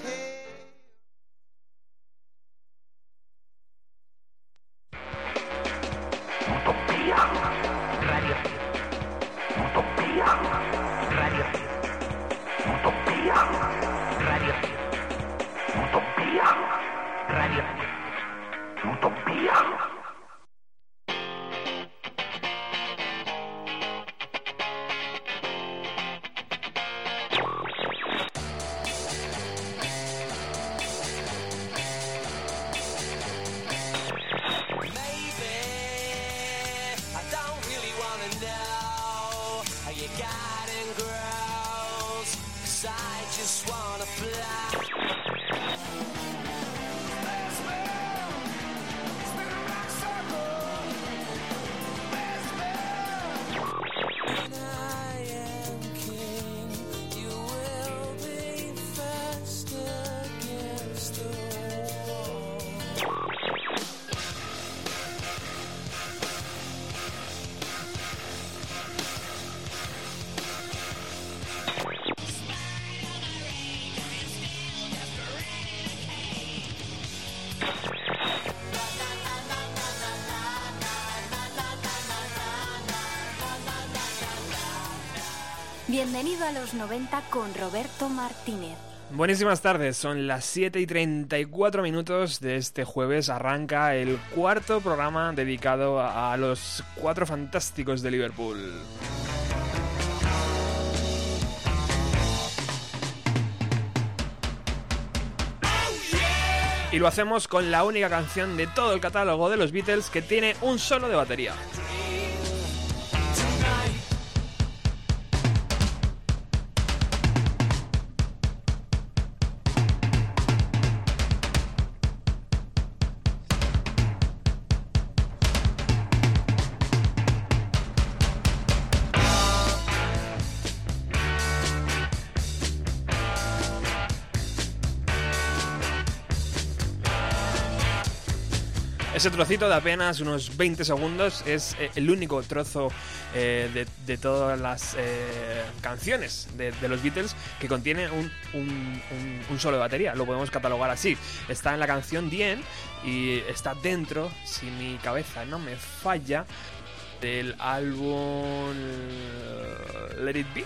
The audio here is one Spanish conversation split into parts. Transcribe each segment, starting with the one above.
Bienvenido a los 90 con Roberto Martínez. Buenísimas tardes, son las 7 y 34 minutos de este jueves. Arranca el cuarto programa dedicado a los cuatro fantásticos de Liverpool. Y lo hacemos con la única canción de todo el catálogo de los Beatles que tiene un solo de batería. Ese trocito de apenas unos 20 segundos es eh, el único trozo eh, de, todas las eh, canciones de, los Beatles que contiene un, un, solo de batería. Lo podemos catalogar así. Está en la canción The y está dentro, si mi cabeza no me falla, del álbum Let It Be.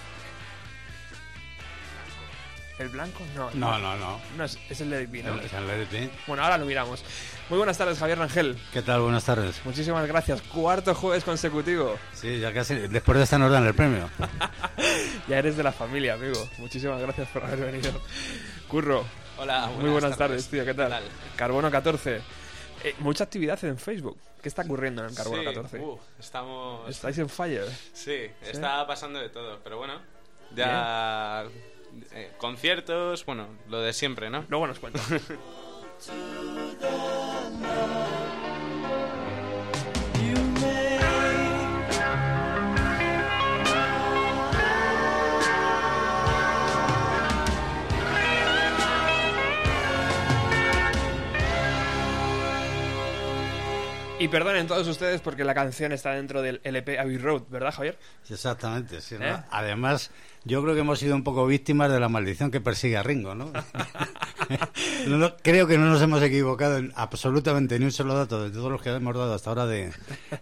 ¿El blanco? No, no, no. no. no es, es, el Let It Be, ¿no? Es el Let It Be. Bueno, ahora lo miramos. Muy buenas tardes, Javier Rangel. ¿Qué tal? Buenas tardes. Muchísimas gracias. Cuarto jueves consecutivo. Sí, ya casi. Después de esta nos dan el premio. ya eres de la familia, amigo. Muchísimas gracias por haber venido. Curro. Hola, buenas Muy buenas tardes. tardes, tío. ¿Qué tal? ¿Qué tal? Carbono 14. Eh, mucha actividad en Facebook. ¿Qué está ocurriendo en el Carbono sí, 14? Uh, estamos. Estáis en fire. Sí, está pasando de todo, pero bueno. Ya. Eh, conciertos, bueno, lo de siempre, ¿no? Luego nos cuentas. Y perdonen todos ustedes porque la canción está dentro del LP Abbey Road, ¿verdad, Javier? Exactamente, sí, ¿no? ¿Eh? Además, yo creo que hemos sido un poco víctimas de la maldición que persigue a Ringo, ¿no? no, creo que no nos hemos equivocado en absolutamente ni un solo dato de todos los que hemos dado hasta ahora de,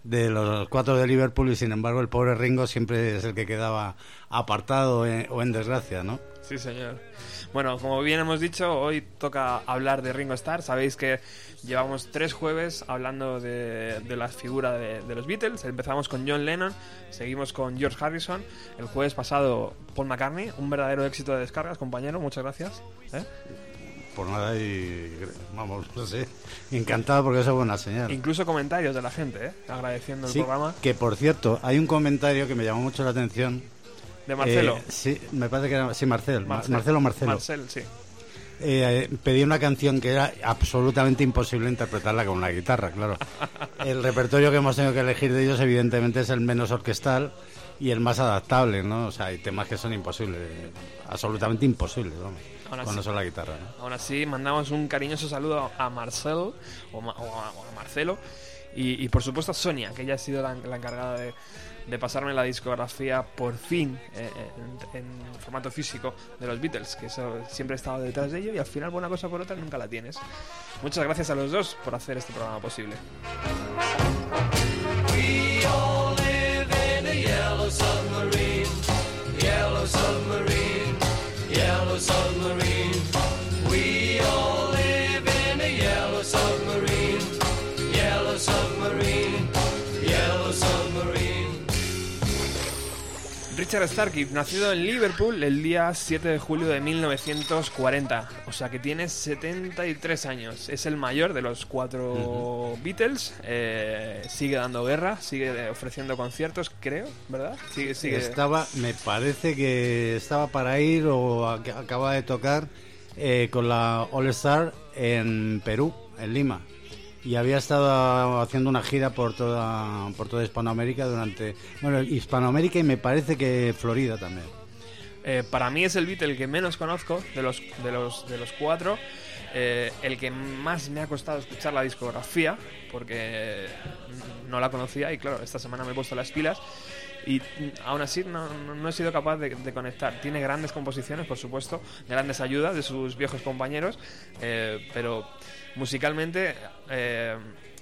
de los cuatro de Liverpool y sin embargo el pobre Ringo siempre es el que quedaba apartado eh, o en desgracia, ¿no? Sí, señor. Bueno, como bien hemos dicho, hoy toca hablar de Ringo Starr. Sabéis que llevamos tres jueves hablando de, de la figura de, de, los Beatles. Empezamos con John Lennon, seguimos con George Harrison. El jueves pasado, Paul McCartney. Un verdadero éxito de descargas, compañero. Muchas gracias. ¿Eh? Por nada y vamos, no sé, encantado porque eso es buena señal. Incluso comentarios de la gente, ¿eh? agradeciendo el sí, programa. Que por cierto, hay un comentario que me llamó mucho la atención de Marcelo. Eh, sí, me parece que era. Sí, Marcel. Marcel. Marcelo Marcelo. Marcel, sí. Eh, pedí una canción que era absolutamente imposible interpretarla con una guitarra, claro. el repertorio que hemos tenido que elegir de ellos, evidentemente, es el menos orquestal y el más adaptable, ¿no? O sea, hay temas que son imposibles, absolutamente imposibles, vamos. Aún con así, eso la guitarra. ¿no? Aún así, mandamos un cariñoso saludo a Marcel o, Ma o, a, o a Marcelo Y, y, por supuesto Sonia, que ella ha sido la, la encargada de, de, pasarme la discografía por fin eh, en, en, formato físico de los Beatles, que eso siempre he estado detrás de ello y al final, por una cosa por otra, nunca la tienes. Muchas gracias a los dos por hacer este programa posible. Yellow submarine. We all live in a yellow submarine, Richard Starkey, nacido en Liverpool el día 7 de julio de 1940, o sea que tiene 73 años. Es el mayor de los cuatro uh -huh. Beatles, eh, sigue dando guerra, sigue ofreciendo conciertos, creo, ¿verdad? Sigue, sigue... Estaba, me parece que estaba para ir o acaba de tocar eh, con la All Star en Perú, en Lima y había estado haciendo una gira por toda por toda Hispanoamérica durante bueno Hispanoamérica y me parece que Florida también. Eh, para mí es el Beatle que menos conozco de los de los de los cuatro. Eh, el que más me ha costado escuchar la discografía porque no la conocía y claro esta semana me he puesto las pilas y aún así no, no he sido capaz de, de, conectar. Tiene grandes composiciones, por supuesto, grandes ayudas de sus viejos compañeros, eh, pero musicalmente eh,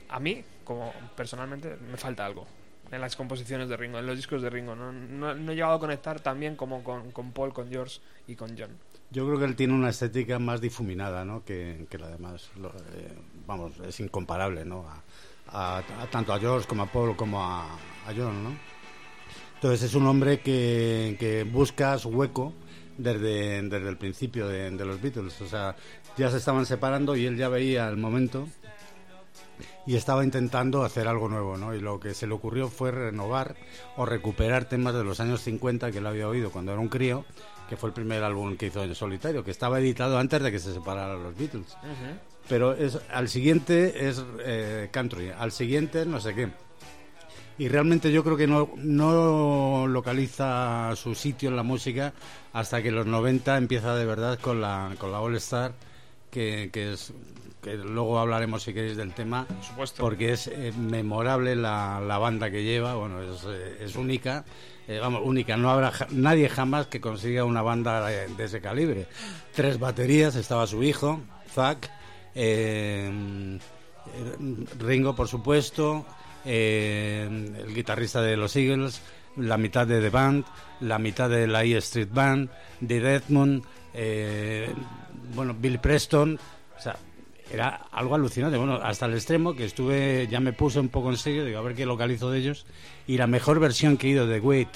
a mí, como personalmente, me falta algo en las composiciones de Ringo, en los discos de Ringo. No, no, no he llegado a conectar tan bien como con, con, Paul, con George y con John. Yo creo que él tiene una estética más difuminada ¿no? que, que la demás. Lo, eh, vamos, es incomparable ¿no? A, a, a, tanto a George como a Paul como a, a John, ¿no? Entonces es un hombre que, que busca su hueco desde, desde el principio de, de, los Beatles. O sea, ya se estaban separando y él ya veía el momento y estaba intentando hacer algo nuevo, ¿no? Y lo que se le ocurrió fue renovar o recuperar temas de los años 50 que él había oído cuando era un crío, que fue el primer álbum que hizo en solitario, que estaba editado antes de que se separaran los Beatles. Uh -huh. Pero es, al siguiente es eh, country, al siguiente no sé qué y realmente yo creo que no, no localiza su sitio en la música hasta que los 90 empieza de verdad con la, con la All Star, que, que es que luego hablaremos si queréis del tema, Por supuesto. porque es eh, memorable la, la, banda que lleva, bueno, es, eh, es única, eh, vamos, única, no habrá ja nadie jamás que consiga una banda de, de, ese calibre. Tres baterías, estaba su hijo, Zack, Ringo, por supuesto, eh, el guitarrista de los Eagles, la mitad de The Band, la mitad de la E Street Band, de Redmond, eh, bueno, Bill Preston, o sea, era algo alucinante, bueno, hasta el extremo que estuve, ya me puse un poco en serio, digo, a ver qué localizo de ellos, y la mejor versión que he ido de Wait,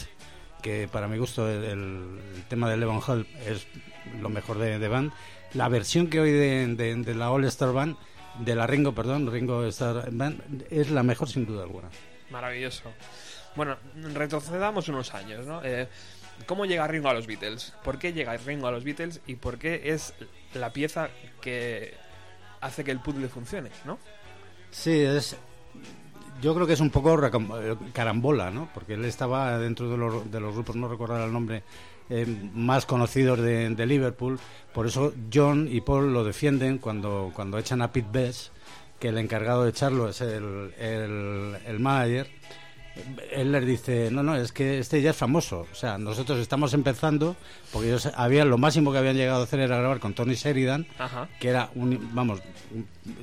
que para mi gusto el, el tema de Levon Hall es lo mejor de, de Band, la versión que hoy de, de, de la All Star Band de la Ringo, perdón, Ringo Star Band, es la mejor sin duda alguna. Maravilloso. Bueno, retrocedamos unos años, ¿no? Eh, ¿Cómo llega Ringo a los Beatles? ¿Por qué llega Ringo a los Beatles? ¿Y por qué es la pieza que hace que el puzzle funcione, no? Sí, es... Yo creo que es un poco carambola, ¿no? Porque él estaba dentro de los, de los grupos, no recordar el nombre, eh, más conocidos de, de, Liverpool. Por eso John y Paul lo defienden cuando, cuando echan a Pete Best, que el encargado de echarlo es el, el, el manager. Él les dice, no, no, es que este ya es famoso. O sea, nosotros estamos empezando, porque ellos habían, lo máximo que habían llegado a hacer era grabar con Tony Sheridan, Ajá. que era un, vamos,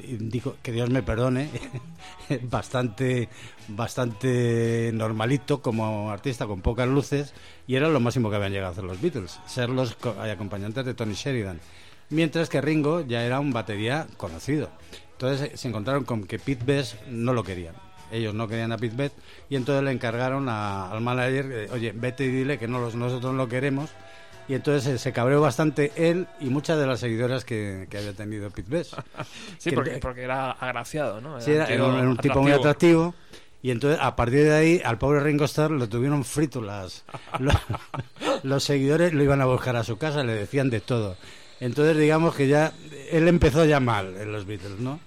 digo, que Dios me perdone, bastante, bastante normalito como artista, con pocas luces, y era lo máximo que habían llegado a hacer los Beatles, ser los acompañantes de Tony Sheridan. Mientras que Ringo ya era un batería conocido. Entonces se encontraron con que Pete Best no lo querían. Ellos no querían a Pete Best y entonces le encargaron a, al manager, eh, oye, vete y dile que no los, nosotros no lo queremos. Y entonces eh, se cabreó bastante él y muchas de las seguidoras que, que había tenido Pete Best. sí, porque, porque, era agraciado, ¿no? Era sí, era, era un, un tipo muy atractivo. Y entonces, a partir de ahí, al pobre Ringo Starr lo tuvieron frito. Las, los, los, seguidores lo iban a buscar a su casa, le decían de todo. Entonces, digamos que ya él empezó ya mal en los Beatles, ¿no?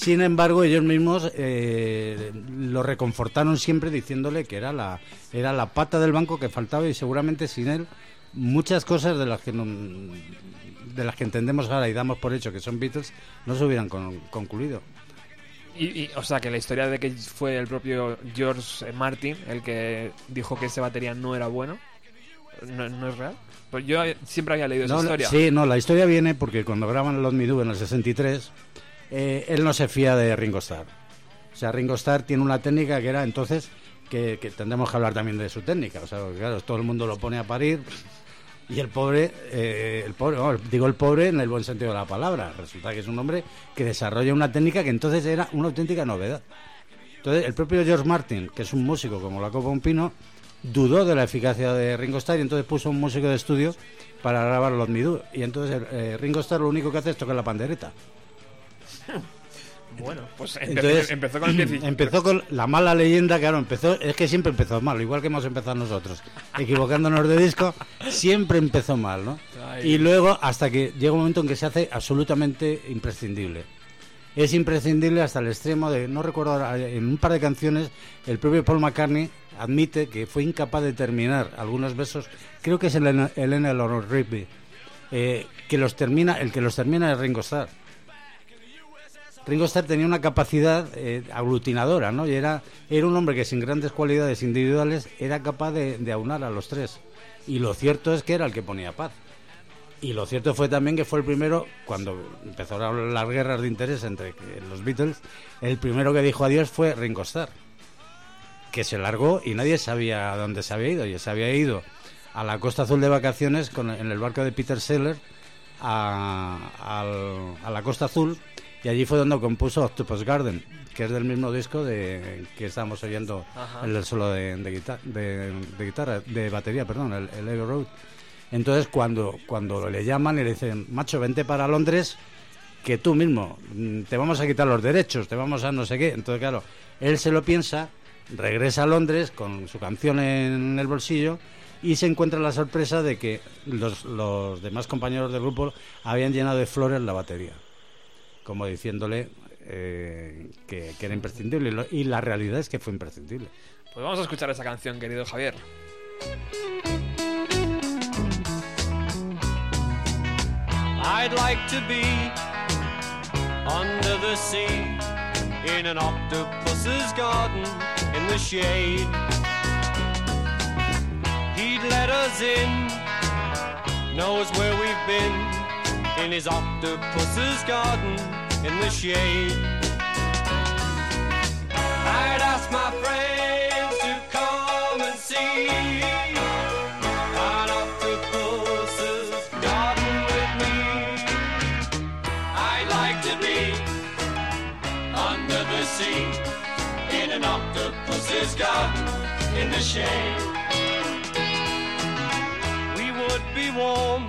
Sin embargo, ellos mismos eh, lo reconfortaron siempre diciéndole que era la, era la pata del banco que faltaba y seguramente sin él muchas cosas de las que no, de las que entendemos ahora y damos por hecho que son Beatles no se hubieran con, concluido. Y, y, o sea, que la historia de que fue el propio George Martin el que dijo que ese batería no era bueno, ¿no, no es real? Pues yo siempre había leído esa No, historia. Sí, no, la historia viene porque cuando graban Los Me Do en el 63, eh, él no se fía de Ringo Starr. O sea, Ringo Starr tiene una técnica que era entonces que, tendremos que hablar también de su técnica. O sea, claro, todo el mundo lo pone a parir y el pobre, eh, el pobre, digo el pobre en el buen sentido de la palabra. Resulta que es un hombre que desarrolla una técnica que entonces era una auténtica novedad. Entonces, el propio George Martin, que es un músico como la copa pino, dudó de la eficacia de Ringo Starr y entonces puso un músico de estudio para grabar los Midú. Y entonces eh, Ringo Starr lo único que hace es tocar la pandereta. Bueno, pues empe- Entonces, empezó con el pie Empezó con la mala leyenda, claro, empezó, es que siempre empezó mal, igual que hemos empezado nosotros, equivocándonos de disco, siempre empezó mal, ¿no? Ay. Y luego hasta que llega un momento en que se hace absolutamente imprescindible. Es imprescindible hasta el extremo de, no recuerdo ahora, en un par de canciones, el propio Paul McCartney admite que fue incapaz de terminar algunos versos, creo que es el Elena Lord Rigby, eh, que los termina, el que los termina es Ringo Starr. Ringo Starr tenía una capacidad eh, aglutinadora, ¿no? Y era, era un hombre que sin grandes cualidades individuales era capaz de, aunar a los tres. Y lo cierto es que era el que ponía paz. Y lo cierto fue también que fue el primero, cuando empezaron las guerras de interés entre los Beatles, el primero que dijo adiós fue Ringo Starr, que se largó y nadie sabía a dónde se había ido. Y se había ido a la Costa Azul de vacaciones en el barco de Peter Seller a la Costa Azul y allí fue donde compuso Octopus Garden, que es del mismo disco de que estábamos oyendo Ajá. el solo de, de, guitar- de- de guitarra, de batería, perdón, el, el Abbey Road. Entonces cuando, cuando le llaman y le dicen, macho, vente para Londres, que tú mismo mm, te vamos a quitar los derechos, te vamos a no sé qué. Entonces, claro, él se lo piensa, regresa a Londres con su canción en el bolsillo y se encuentra la sorpresa de que los, los demás compañeros del grupo habían llenado de flores la batería, como diciéndole eh, que, que era imprescindible. Y lo- Y la realidad es que fue imprescindible. Pues vamos a escuchar esa canción, querido Javier. I'd like to be under the sea in an octopus's garden in the shade. He'd let us in, knows where we've been in his octopus's garden in the shade. I'd ask my friends to come and see an octopus's garden with me. I'd like to be under the sea in an octopus's garden in the shade. We would be warm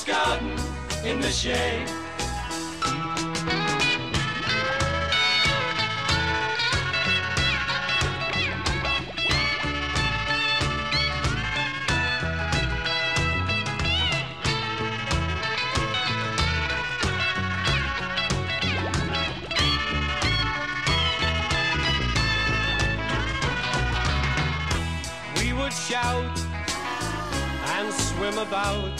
Octopus's garden in the shade. We would shout and swim about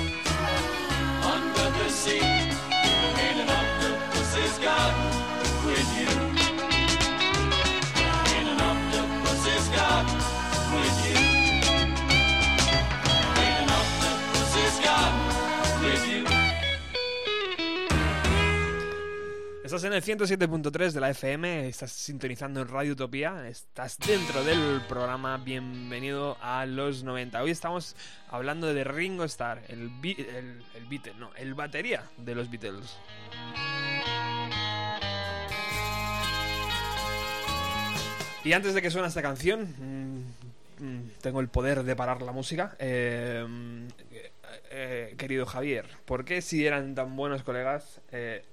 under the sea in an octopus's garden Estás en el 107.3 de la FM, estás sintonizando en Radio Utopía, estás dentro del programa Bienvenido a los 90. Hoy estamos hablando de Ringo Starr, el, el, el no, el batería de los Beatles. Y antes de que suene esta canción, mm, mm, tengo el poder de parar la música. Eh, eh, eh, querido Javier, ¿por qué si eran tan buenos colegas? eh,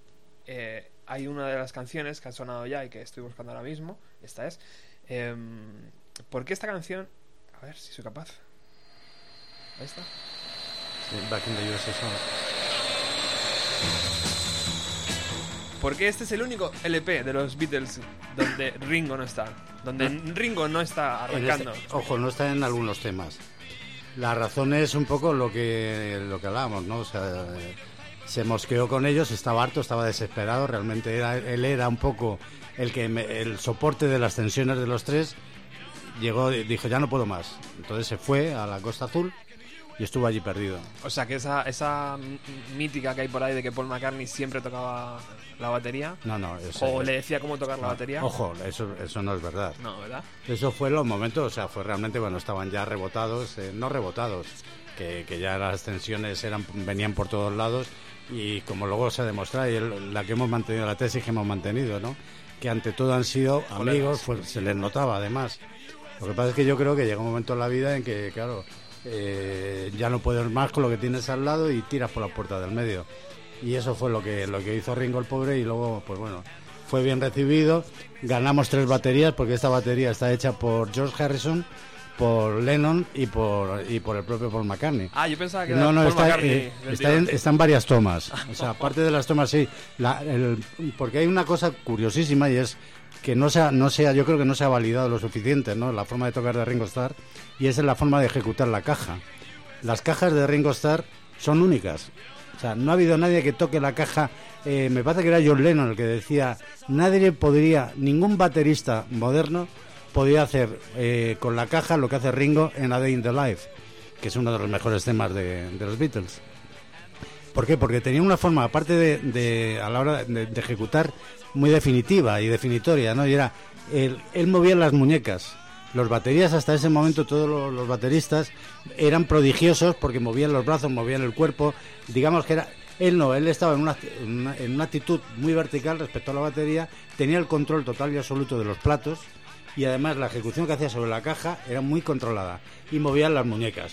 eh, hay una de las canciones que ha sonado ya y que estoy buscando ahora mismo. Esta es. eh, ¿Por qué esta canción? A ver si soy capaz. Ahí está. Sí, Back in the USSR. ¿Por qué este es el único LP de los Beatles donde Ringo no está? Donde Ringo no está En este- arrancando. ojo, no está en algunos temas. La razón es un poco lo que lo que hablábamos, ¿no? O sea, se mosqueó con ellos, estaba harto, estaba desesperado. Realmente era, él era un poco el que me- el soporte de las tensiones de los tres. Llegó, y dijo ya no puedo más. Entonces se fue a la Costa Azul y estuvo allí perdido. O sea, que esa, esa mítica que hay por ahí de que Paul McCartney siempre tocaba la batería. No, no, eso, O le decía cómo tocar la batería. Ojo, eso, eso no es verdad. No, ¿verdad? Eso fue los momentos, o sea, fue realmente cuando estaban ya rebotados, eh, no rebotados, que, que ya las tensiones eran, venían por todos lados y como luego se demuestra, y el- la que hemos mantenido, la tesis que hemos mantenido, ¿no? Que ante todo han sido amigos, pues, se les notaba además. Lo que pasa es que yo creo que llega un momento en la vida en que, claro, eh, ya no puedes más con lo que tienes al lado y tiras por la puerta del medio. Y eso fue lo que, lo que hizo Ringo el pobre y luego, pues bueno, fue bien recibido. Ganamos tres baterías porque esta batería está hecha por George Harrison, por Lennon y por, y por el propio Paul McCartney. Ah, yo pensaba que era No, no, Paul está, McCartney eh, está en, tirón. está en varias tomas. O sea, aparte de las tomas, sí. La- el- porque hay una cosa curiosísima y es que no se ha- no sea, yo creo que no se ha validado lo suficiente, ¿no? La forma de tocar de Ringo Starr y esa es la forma de ejecutar la caja. Las cajas de Ringo Starr son únicas. O sea, no ha habido nadie que toque la caja. eh, me parece que era John Lennon el que decía, nadie podría, ningún baterista moderno podía hacer eh, con la caja lo que hace Ringo en A Day in the Life, que es uno de los mejores temas de, los Beatles. ¿Por qué? Porque tenía una forma, aparte de, a la hora de, ejecutar, muy definitiva y definitoria, ¿no? Y era, él, movía las muñecas. Los baterías, hasta ese momento, todos los, los bateristas eran prodigiosos porque movían los brazos, movían el cuerpo. Digamos que era. Él no, él estaba en una, en una, en una actitud muy vertical respecto a la batería, tenía el control total y absoluto de los platos y además la ejecución que hacía sobre la caja era muy controlada y movía las muñecas,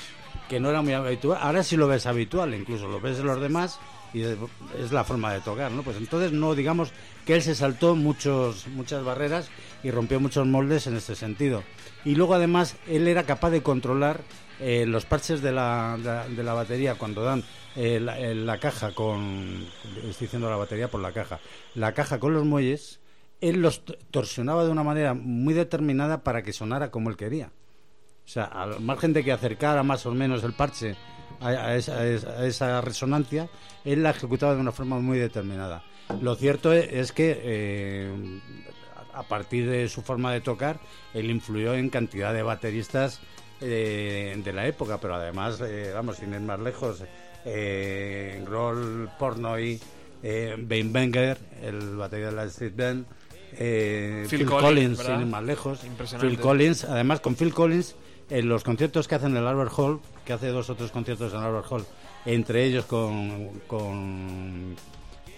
que no era muy habitual. Ahora sí lo ves habitual, incluso lo ves en los demás y es la forma de tocar, ¿no? Pues entonces no digamos que él se saltó muchos muchas barreras y rompió muchos moldes en este sentido. Y luego además él era capaz de controlar eh, los parches de la, de de la batería cuando dan eh, la, eh, la caja con estoy diciendo la batería por la caja la caja con los muelles él los torsionaba de una manera muy determinada para que sonara como él quería. O sea al margen de que acercara más o menos el parche a, esa, esa- resonancia él la ejecutaba de una forma muy determinada. Lo cierto es, es que eh, a partir de su forma de tocar él influyó en cantidad de bateristas eh, de la época, pero además, eh, vamos, sin ir más lejos, eh, Grohl, Pornoy, eh, Bane Wenger, el batería de la Street Band, eh, Phil Phil, Collins, sin ir más lejos. Phil Collins, además con Phil Collins, en los conciertos que hacen en el Albert Hall, que hace dos o tres conciertos en el Albert Hall, entre ellos con, con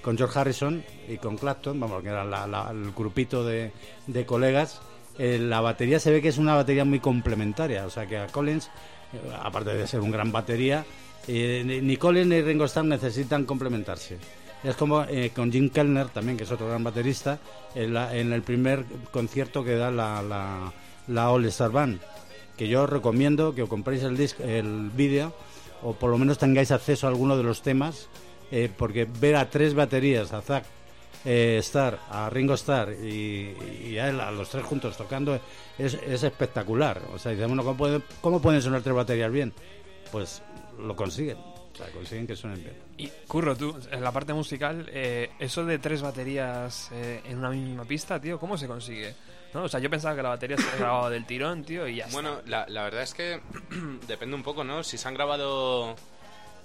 con George Harrison y con Clapton, vamos, que era la- la- el grupito de, de colegas, eh, la batería se ve que es una batería muy complementaria, o sea que a Collins, eh, aparte de ser un gran batería, eh, ni Collins ni Ringo Starr necesitan complementarse. Es como eh, con Jim Kellner también, que es otro gran baterista, en, la- en el primer concierto que da la, All Star Band, que yo os recomiendo que os compréis el, disc, el vídeo o por lo menos tengáis acceso a alguno de los temas, eh, porque ver a tres baterías, a Zack eh, Starr, a Ringo Starr y, a él, a los tres juntos tocando, es, es espectacular. O sea, dices, bueno, ¿cómo, pueden- ¿cómo pueden sonar tres baterías bien? Pues lo consiguen. O sea, consiguen que suenen bien. Y Curro, tú, en la parte musical, eh, eso de tres baterías eh, en una misma pista, tío, ¿cómo se consigue? ¿No? O sea, yo pensaba que la batería se grababa del tirón, tío, y ya está. Bueno, la, la verdad es que depende un poco, ¿no? Si se han grabado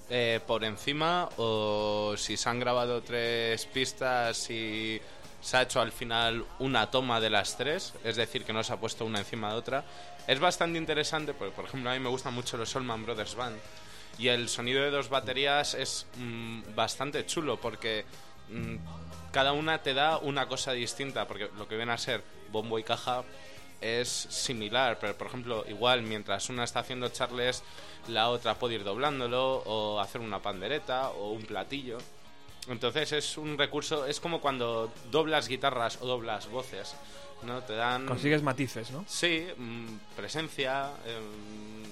eh, por encima o si se han grabado tres pistas y se ha hecho al final una toma de las tres, es decir, que no se ha puesto una encima de otra. Es bastante interesante porque, por ejemplo, a mí me gustan mucho los Solman Brothers Band y el sonido de dos baterías es mm, bastante chulo porque mm, cada una te da una cosa distinta, porque lo que viene a ser bombo y caja es similar, pero por ejemplo, igual mientras una está haciendo charles, la otra puede ir doblándolo o hacer una pandereta o un platillo. Entonces es un recurso, es como cuando doblas guitarras o doblas voces, ¿no? Te dan... Consigues matices, ¿no? Sí, mm, presencia, em,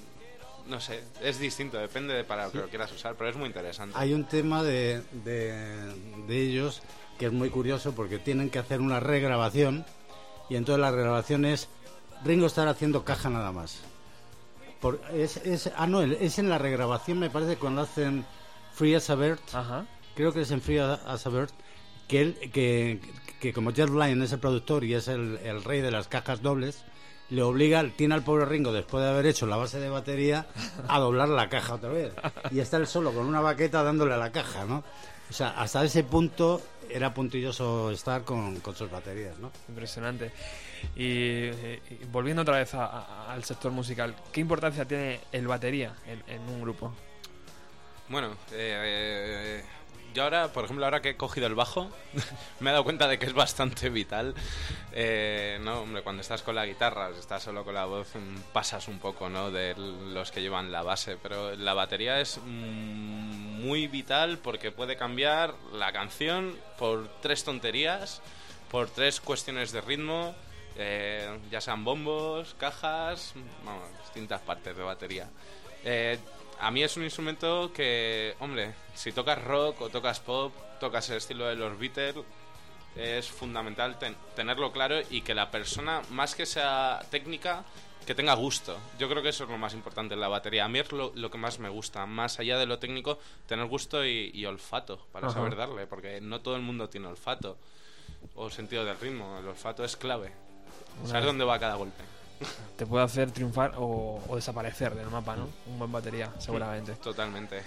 no sé, es distinto, depende de para lo que lo quieras usar, pero es muy interesante. Hay un tema de, de, de ellos que es muy curioso porque tienen que hacer una regrabación y entonces la regrabación es Ringo estar haciendo caja nada más. Por, es, es, ah, no, es en la regrabación, me parece, cuando hacen Free as a Bird. Ajá. Creo que es en Free as a Bird. Que, él, que, que como Jeff Lynne es el productor y es el, el rey de las cajas dobles, le obliga, tiene al pobre Ringo, después de haber hecho la base de batería, a doblar la caja otra vez. Y está él solo con una baqueta dándole a la caja, ¿no? O sea, hasta ese punto era puntilloso estar con, con sus baterías, ¿no? Impresionante. Y, eh, y volviendo otra vez a- a- al sector musical, ¿qué importancia tiene el batería en, en un grupo? Bueno, eh, eh, yo ahora, por ejemplo, ahora que he cogido el bajo, me he dado cuenta de que es bastante vital. Eh, no, hombre, cuando estás con la guitarra, si estás solo con la voz, mm, pasas un poco, ¿no? De los que llevan la base, pero la batería es mm, muy vital porque puede cambiar la canción por tres tonterías, por tres cuestiones de ritmo. eh, ya sean bombos, cajas, vamos, distintas partes de batería. Eh, a mí es un instrumento que, hombre, si tocas rock o tocas pop, tocas el estilo de los Beatles, es fundamental ten- tenerlo claro y que la persona, más que sea técnica, que tenga gusto. Yo creo que eso es lo más importante en la batería. A mí es lo, lo que más me gusta, más allá de lo técnico, tener gusto y, y olfato para Ajá. saber darle, porque no todo el mundo tiene olfato o sentido del ritmo. El olfato es clave. Saber dónde va cada golpe. Te puede hacer triunfar o, o desaparecer del mapa, ¿no? Un buen batería, seguramente. Totalmente.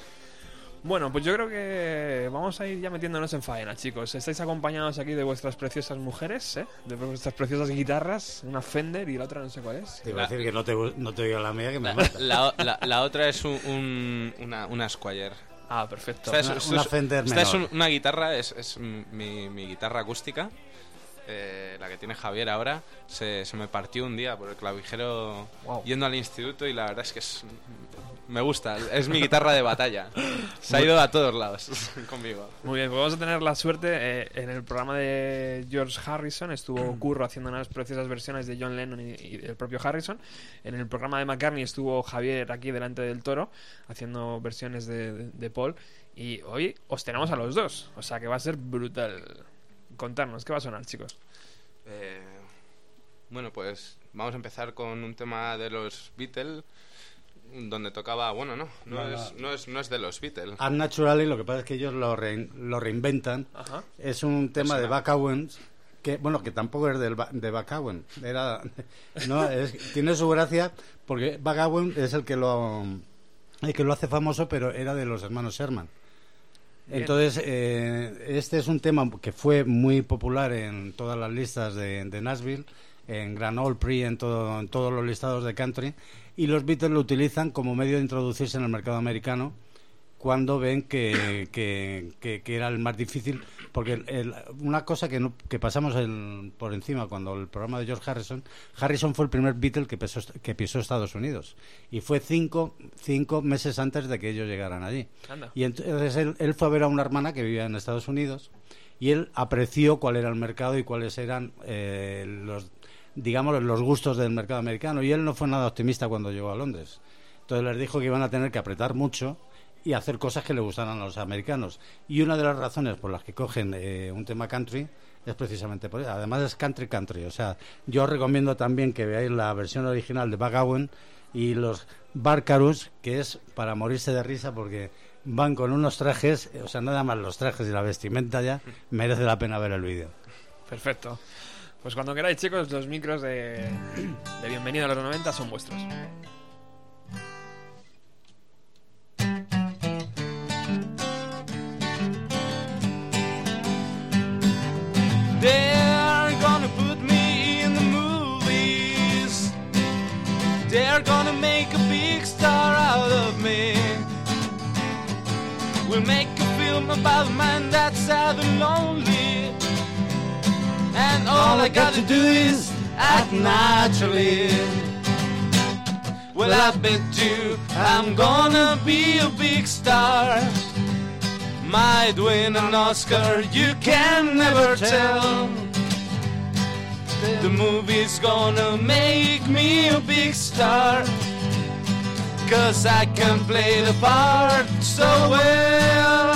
Bueno, pues yo creo que vamos a ir ya metiéndonos en faena, chicos. Estáis acompañados aquí de vuestras preciosas mujeres, ¿eh? De vuestras preciosas guitarras, una Fender y la otra no sé cuál es. Te iba a decir que no te, no te oiga la mía que me La, mata. la- la- la otra es un, un- una, una Squire. Ah, perfecto. Esta es, Una- una es- Fender esta es menor. un- una guitarra, es, es mi, mi guitarra acústica, eh, la que tiene Javier ahora. Se, se me partió un día por el clavijero Wow. yendo al instituto y la verdad es que es, me gusta, es mi guitarra de batalla. Se ha ido a todos lados conmigo. Muy bien, pues vamos a tener la suerte. eh, en el programa de George Harrison estuvo Curro haciendo unas preciosas versiones de John Lennon y, y del propio Harrison. En el programa de McCartney estuvo Javier aquí delante del toro haciendo versiones de, de- de Paul. Y hoy os tenemos a los dos, o sea que va a ser brutal. Contarnos, ¿qué va a sonar, chicos? Eh, bueno, pues vamos a empezar con un tema de los Beatles, donde tocaba, bueno, no, no, No, es, no, es, no es de los Beatles. Unnaturally, lo que pasa es que ellos lo, rein- lo reinventan. Ajá. Es un tema de. Buck Owens, que, bueno, que tampoco es del, Ba- de Buck Owens. Era, no, es- tiene su gracia porque Buck Owens es el que lo el que lo hace famoso, pero era de los hermanos Sherman. Entonces, eh, este es un tema que fue muy popular en todas las listas de, de Nashville, en Grand Ole Prix, en, todo, en todos los listados de country, y los Beatles lo utilizan como medio de introducirse en el mercado americano cuando ven que, que, que- que era el más difícil, porque el- el- una cosa que, no- que pasamos el- por encima cuando el programa de George Harrison, Harrison fue el primer Beatle que, pesó- que pisó Estados Unidos, y fue cinco, cinco meses antes de que ellos llegaran allí. Anda. Y entonces él, él fue a ver a una hermana que vivía en Estados Unidos y él apreció cuál era el mercado y cuáles eran eh, los, digamos, los gustos del mercado americano. Y él no fue nada optimista cuando llegó a Londres. Entonces les dijo que iban a tener que apretar mucho y hacer cosas que le gustaran a los americanos. Y una de las razones por las que cogen eh, un tema country es precisamente por eso. Además es country country. O sea, yo os recomiendo también que veáis la versión original de Owen y los Barcarus, que es para morirse de risa porque van con unos trajes, o sea, nada más los trajes y la vestimenta ya, merece la pena ver el vídeo. Perfecto. Pues cuando queráis, chicos, los micros de, de Bienvenido a los 90 son vuestros. They're gonna make a big star out of me. We'll make a film about a man that's sad and lonely. And all, all I, I got, got to do is act naturally. Well, I bet you I'm gonna be a big star. Might win an Oscar, you can never tell. The movie's gonna make me a big star. Cause I can play the part so well.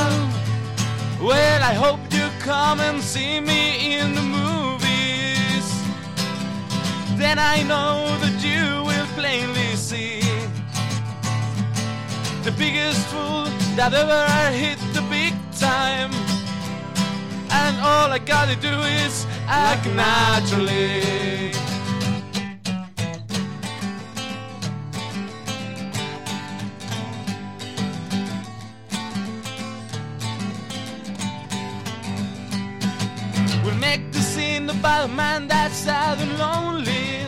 Well, I hope you come and see me in the movies. Then I know that you will plainly see the biggest fool that ever hit the big time. And all I gotta do is act naturally. We'll make the scene about a man that's sad and lonely.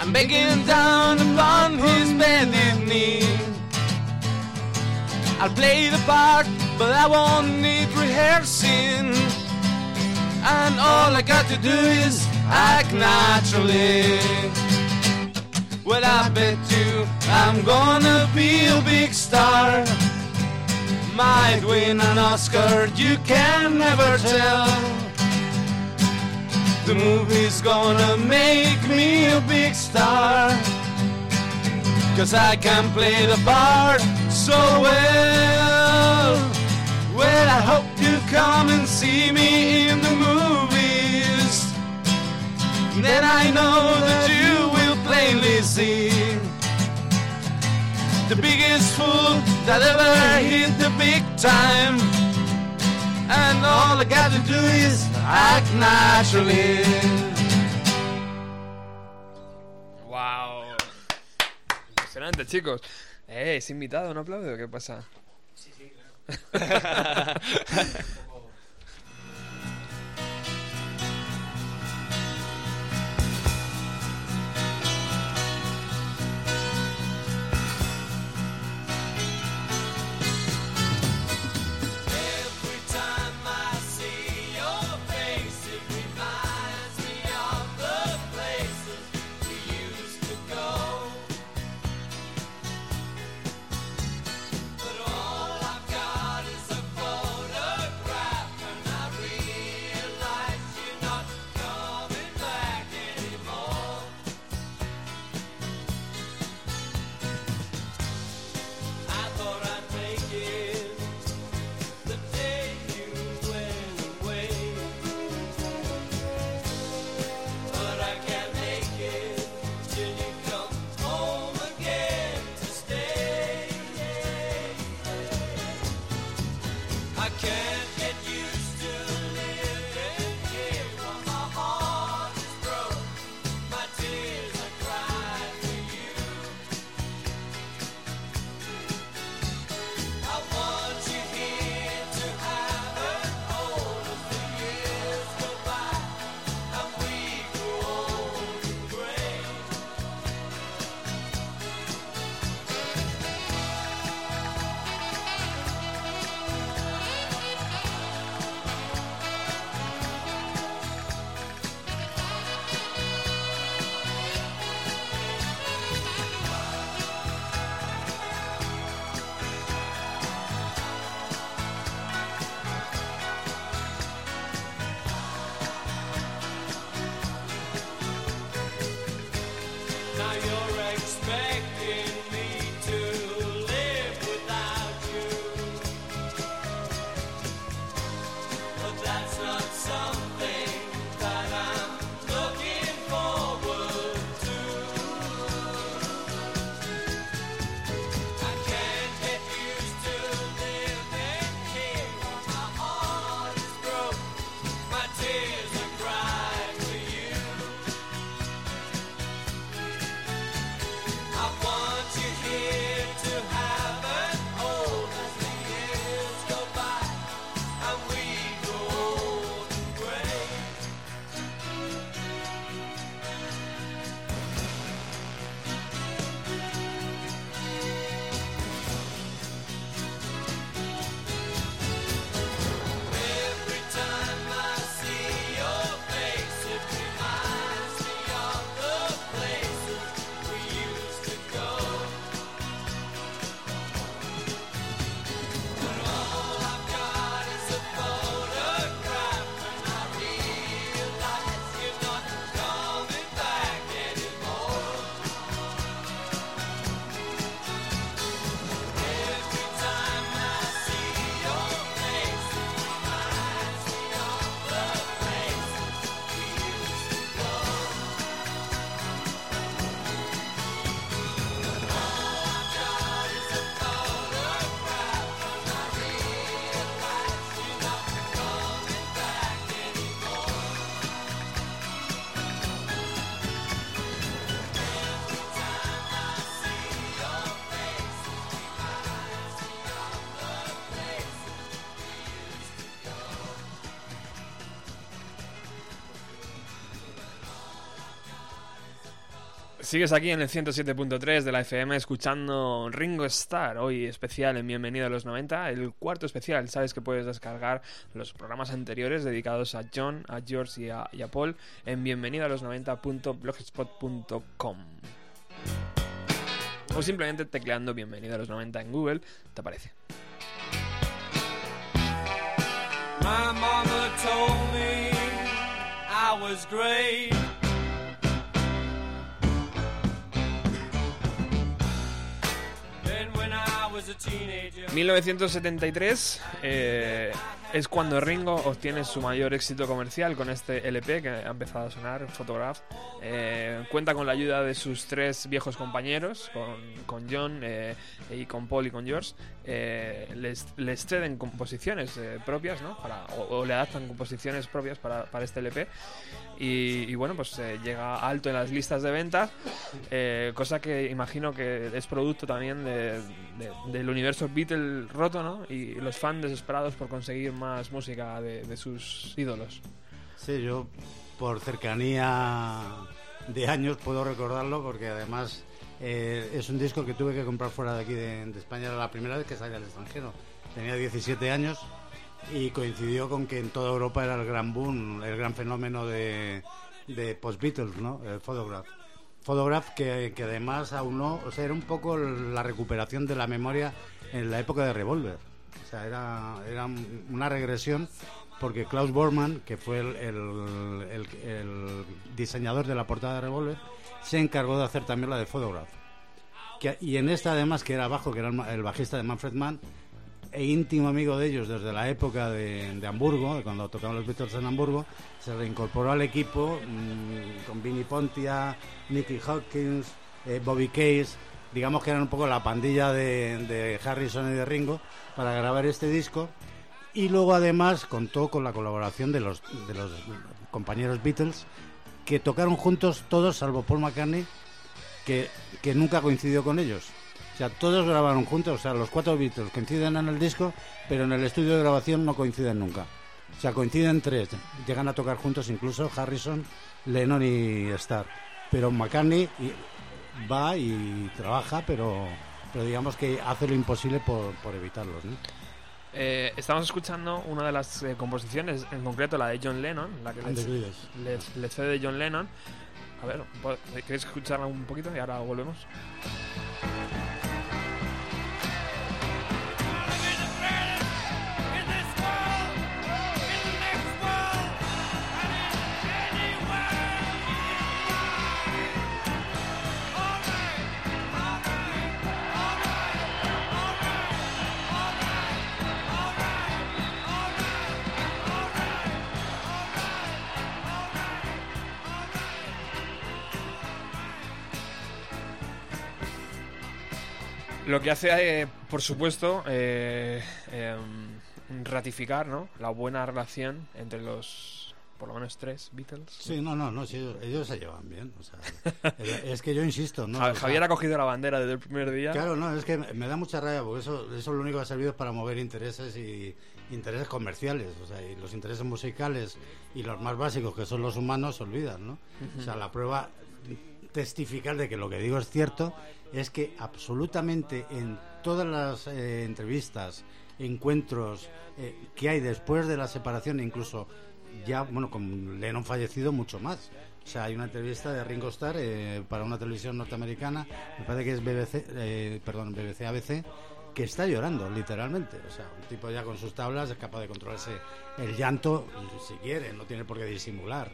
I'm begging down upon his bended knee. I'll play the part, but I won't need rehearsing. And all I got to do is act naturally. Well, I bet you I'm gonna be a big star. Might win an Oscar, you can never tell. The movie's gonna make me a big star. Cause I can play the part so well. Well, I hope you come and see me in the movies. Then I know that you will plainly see the biggest fool that ever hit the big time. And all I gotta do is act naturally. ¡Wow! Impresionante, chicos. Eh, ¿es invitado? ¿Un aplauso? ¿Qué pasa? Every Sigues aquí en el 107.3 de la FM escuchando Ringo Starr, hoy especial en Bienvenido a los 90, el cuarto especial. Sabes que puedes descargar los programas anteriores dedicados a John, a George y a, Paul en bienvenido a los 90.blogspot.com. O simplemente tecleando Bienvenido a los 90 en Google, te aparece. My. 1973 eh, es cuando Ringo obtiene su mayor éxito comercial con este LP que ha empezado a sonar, Photograph. Eh, cuenta con la ayuda de sus tres viejos compañeros, con, con John eh, y con Paul y con George. Eh, les, les ceden composiciones propias, ¿no? O, le adaptan composiciones propias para, para este LP. Y, bueno, pues llega alto en las listas de ventas, cosa que imagino que es producto también de- de- del universo Beatle roto, ¿no? Y los fans desesperados por conseguir más música de, de sus ídolos. Sí, yo por cercanía de años puedo recordarlo porque además eh, es un disco que tuve que comprar fuera de aquí de, de España. Era la primera vez que salía al extranjero. Tenía 17 años y coincidió con que en toda Europa era el gran boom, el gran fenómeno de, de post-Beatles, ¿no? El Photograph. Photograph que, que además aunó, o sea, era un poco la recuperación de la memoria en la época de Revolver. O sea, era, era una regresión porque Klaus Bormann, que fue el, diseñador de la portada de Revolver, se encargó de hacer también la de Photograph. Y en esta además, que era bajo, que era el, bajista de Manfred Mann, e íntimo amigo de ellos desde la época de, de Hamburgo, cuando tocaban los Beatles en Hamburgo, se reincorporó al equipo mm, con Vinnie Pontia, Nicky Hopkins, eh, Bobby Case, digamos que eran un poco la pandilla de, de Harrison y de Ringo para grabar este disco. Y luego además contó con la colaboración de los, de los compañeros Beatles, que tocaron juntos todos, salvo Paul McCartney, que, que nunca coincidió con ellos. O sea, todos grabaron juntos, o sea, los cuatro Beatles coinciden en el disco, pero en el estudio de grabación no coinciden nunca. O sea, coinciden tres, llegan a tocar juntos incluso Harrison, Lennon y Starr. Pero McCartney va y trabaja, pero, pero digamos que hace lo imposible por, por evitarlos. ¿no? Eh, estamos escuchando una de las eh, composiciones, en concreto la de John Lennon, la que And the le, Greatest. le- le cede John Lennon. A ver, ¿po- ¿queréis escucharla un poquito y ahora volvemos? Lo que hace, eh, por supuesto, eh, em, ratificar ¿no? la buena relación entre los, por lo menos tres Beatles. Sí, no, no, no, sí, ellos, ellos se llevan bien. o sea, es que yo insisto, ¿no? Ja- O sea, Javier ha cogido la bandera desde el primer día. Claro, no, es que me me da mucha rabia porque eso, eso lo único que ha servido es para mover intereses y intereses comerciales, o sea, y los intereses musicales y los más básicos que son los humanos se olvidan, ¿no? O sea, la prueba testificar de que lo que digo es cierto es que absolutamente en todas las eh, entrevistas, encuentros eh, que hay después de la separación, incluso ya, bueno, con Lennon fallecido, mucho más. O sea, hay una entrevista de Ringo Starr eh, para una televisión norteamericana, me parece que es BBC, eh, perdón, BBC ABC, que está llorando, literalmente. O sea, un tipo ya con sus tablas es capaz de controlarse el llanto si quiere, no tiene por qué disimular,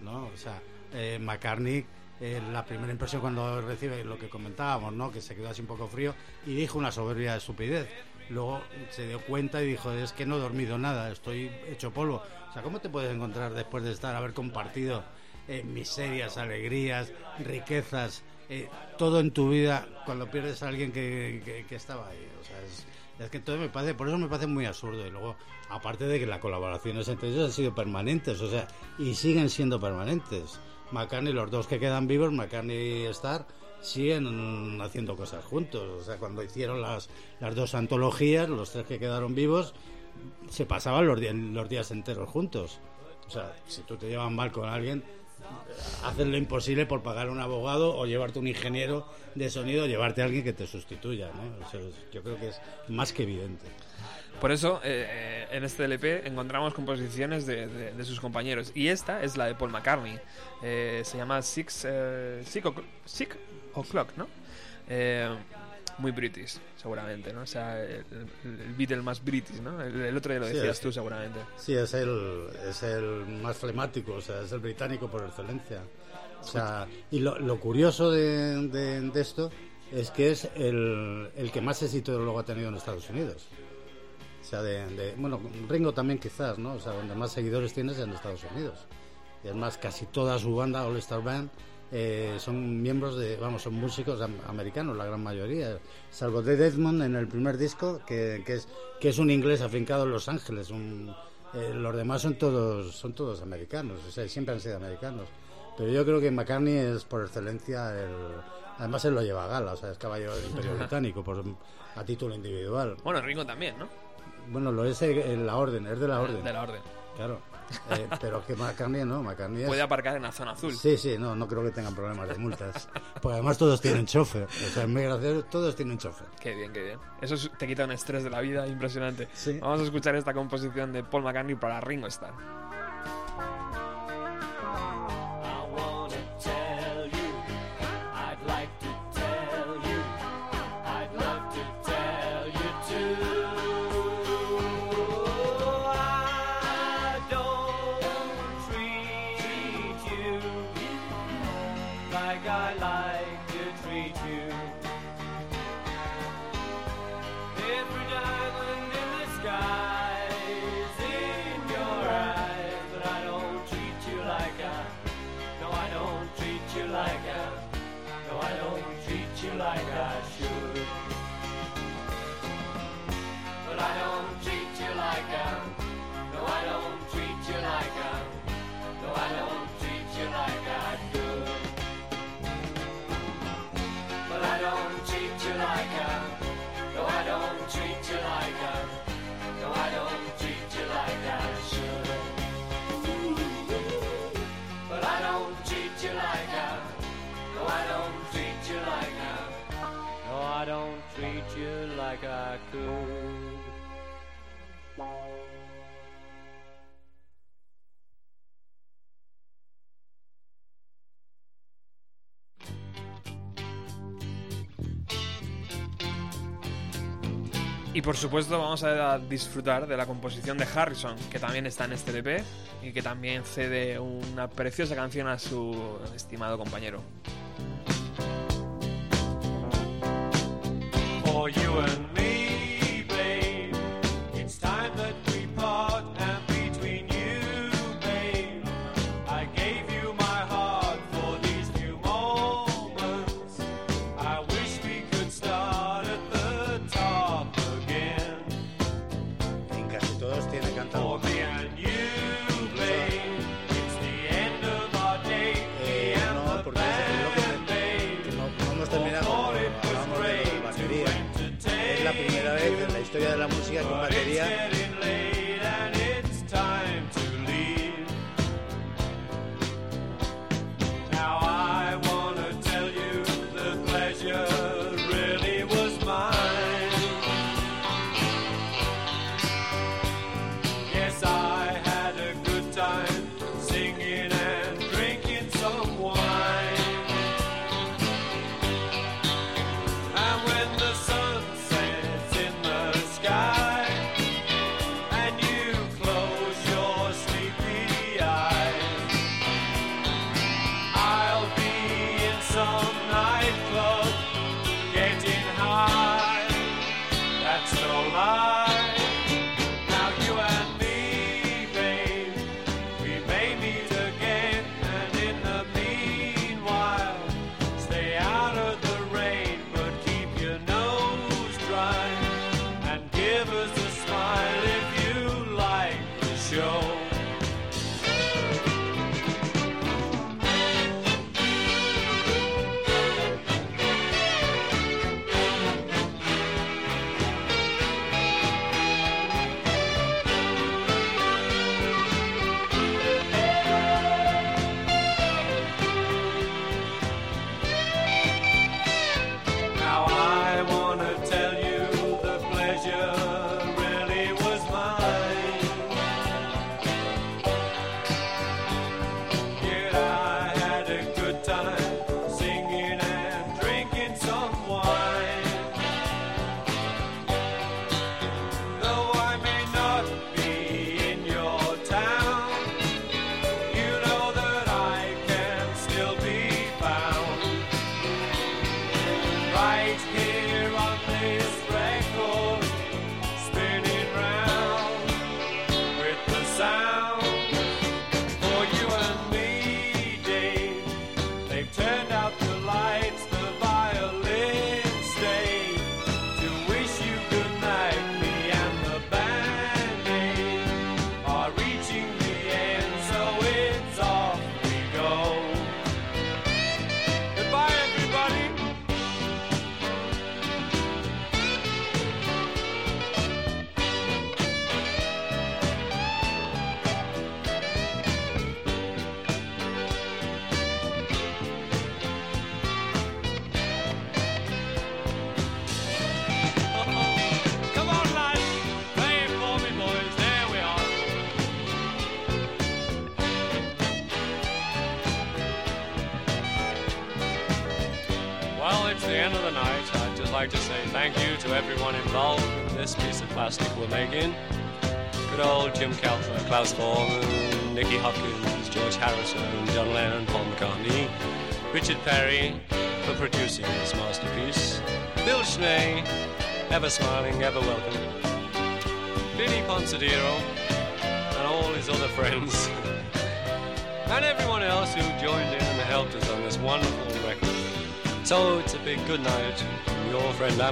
¿no? O sea, eh, McCartney, eh, la primera impresión cuando recibe lo que comentábamos, ¿no? Que se quedó así un poco frío y dijo una soberbia estupidez. Luego se dio cuenta y dijo, es que no he dormido nada, estoy hecho polvo. O sea, ¿cómo te puedes encontrar después de estar, haber compartido eh, miserias, alegrías, riquezas, eh, todo en tu vida cuando pierdes a alguien que, que- que estaba ahí? O sea, es, es que todo me parece, por eso me parece muy absurdo. Y luego, aparte de que las colaboraciones entre ellos han sido permanentes, o sea, y siguen siendo permanentes. McCartney, los dos que quedan vivos, McCartney y Starr, siguen haciendo cosas juntos. O sea, cuando hicieron las, las dos antologías, los tres que quedaron vivos, se pasaban los, los días enteros juntos. O sea, si tú te llevas mal con alguien, haces lo imposible por pagar un abogado o llevarte un ingeniero de sonido o llevarte a alguien que te sustituya. ¿no? Eso es- yo creo que es más que evidente. Por eso, eh, eh, en este LP encontramos composiciones de, de- de sus compañeros. Y esta es la de Paul McCartney. Eh, se llama Six, eh, Six, O'Clock- Six O'Clock, ¿no? Eh, muy british, seguramente, ¿no? O sea, el, el- Beatle más british, ¿no? El, el otro ya lo Sí, decías es- tú, seguramente. Sí, es el, es el más flemático, o sea, es el británico por excelencia. O sea, y lo, lo curioso de, de- de esto es que es el, el que más éxito luego ha tenido en Estados Unidos. O sea, de, de- bueno, Ringo también quizás, ¿no? O sea, donde más seguidores tienes es en Estados Unidos. Y es más, casi toda su banda, All Star Band, eh, son miembros de, vamos, son músicos am- americanos, la gran mayoría. Salvo de Edmond en el primer disco, que, que es, que es un inglés afincado en Los Ángeles. Un, eh, los demás son todos, son todos americanos, o sea, siempre han sido americanos. Pero yo creo que McCartney es por excelencia el. Además, él lo lleva a gala, o sea, es caballero del Imperio Británico, por, a título individual. Bueno, Ringo también, ¿no? Bueno, lo es en la orden, es de la orden. De la orden. Claro. Eh, pero que McCartney no, McCartney es... Puede aparcar en la zona azul. Sí, sí, no, no creo que tengan problemas de multas. Porque además todos tienen chofer. O sea, es muy gracioso, todos tienen chofer. Qué bien, qué bien. Eso es- te quita un estrés de la vida impresionante. Sí. Vamos a escuchar esta composición de Paul McCartney para Ringo Starr. Y por supuesto vamos a disfrutar de la composición de Harrison, que también está en este LP y que también cede una preciosa canción a su estimado compañero.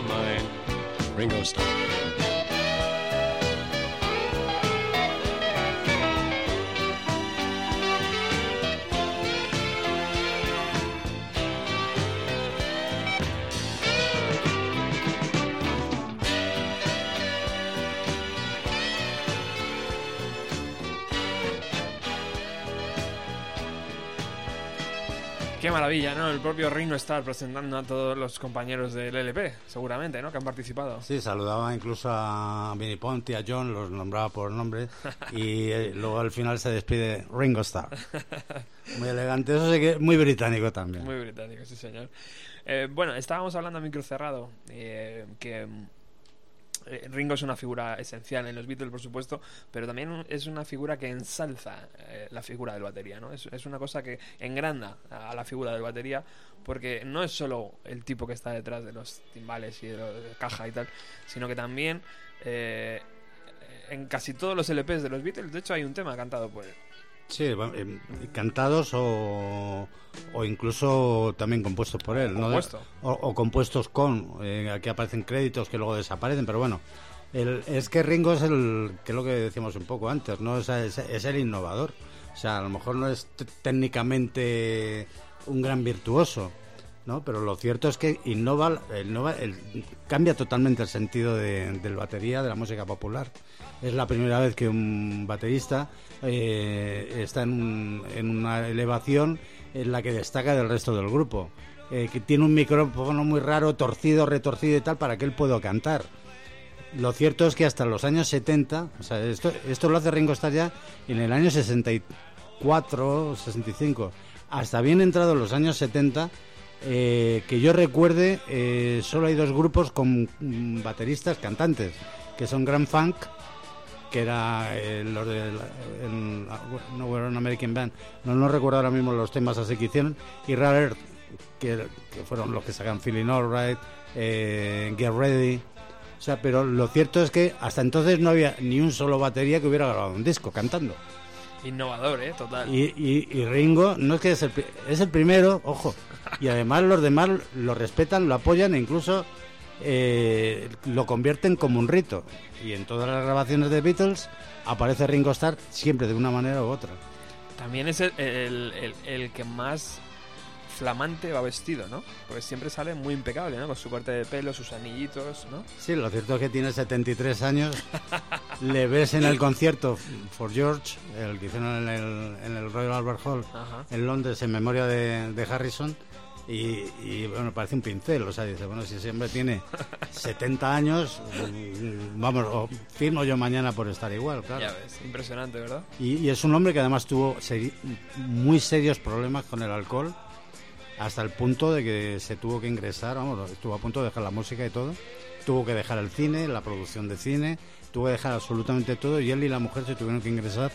my El propio Ringo Starr presentando a todos los compañeros del LP, seguramente, ¿no? Que han participado. Sí, saludaba incluso a Vinnie Ponti, a John, los nombraba por nombre y eh, luego al final se despide Ringo Starr. Muy elegante, eso sí que muy británico también. Muy británico, sí, señor. Eh, bueno, estábamos hablando a micro cerrado, eh, que Ringo es una figura esencial en los Beatles, por supuesto, pero también es una figura que ensalza eh, la figura del batería, ¿no? Es, es una cosa que engranda a la figura del batería, porque no es solo el tipo que está detrás de los timbales y de la caja y tal, sino que también eh, en casi todos los LPs de los Beatles, de hecho, hay un tema cantado por él. Sí, eh, cantados o, o incluso también compuestos por él. ¿no? Compuesto. O, o compuestos con, eh, aquí aparecen créditos que luego desaparecen, pero bueno. El, es que Ringo es el, que es lo que decíamos un poco antes, ¿no? Es, es- es el innovador. O sea, a lo mejor no es técnicamente un gran virtuoso, Pero lo cierto es que innova, cambia totalmente el sentido de, del batería, de la música popular. Es la primera vez que un baterista eh, está en, un- en una elevación en la que destaca del resto del grupo. Eh, que tiene un micrófono muy raro, torcido, retorcido y tal, para que él pueda cantar. Lo cierto es que hasta los años 70, o sea, esto, esto lo hace Ringo Starr ya en el año 64, 65, hasta bien entrado los años 70, eh, que yo recuerde, eh, solo hay dos grupos con mm, bateristas cantantes, que son Grand Funk, que era eh, los de la- no We're an American Band, no, no recuerdo ahora mismo los temas así que hicieron, y Rare Earth, que, que fueron los que sacan Feeling Alright, eh, Get Ready. O sea, pero lo cierto es que hasta entonces no había ni un solo batería que hubiera grabado un disco cantando. Innovador, ¿eh? Total. Y, y- y Ringo no es que es el, es el primero, ojo. Y además los demás lo respetan, lo apoyan e incluso eh, lo convierten como un rito. Y en todas las grabaciones de Beatles aparece Ringo Starr siempre de una manera u otra. También es el, el- el- el que más flamante va vestido, ¿no? Porque siempre sale muy impecable, ¿no? Con su corte de pelo, sus anillitos, ¿no? Sí, lo cierto es que tiene 73 años. Le ves en el concierto For George, el que hicieron en el, en el Royal Albert Hall Ajá. en Londres en memoria de, de Harrison. Y, y, bueno, parece un pincel. O sea, dice, bueno, si hombre tiene 70 años, vamos, o firmo yo mañana por estar igual, claro. Ya ves, impresionante, ¿verdad? Y, y es un hombre que además tuvo seri- muy serios problemas con el alcohol, hasta el punto de que se tuvo que ingresar, vamos, estuvo a punto de dejar la música y todo, tuvo que dejar el cine, la producción de cine, tuvo que dejar absolutamente todo y él y la mujer se tuvieron que ingresar,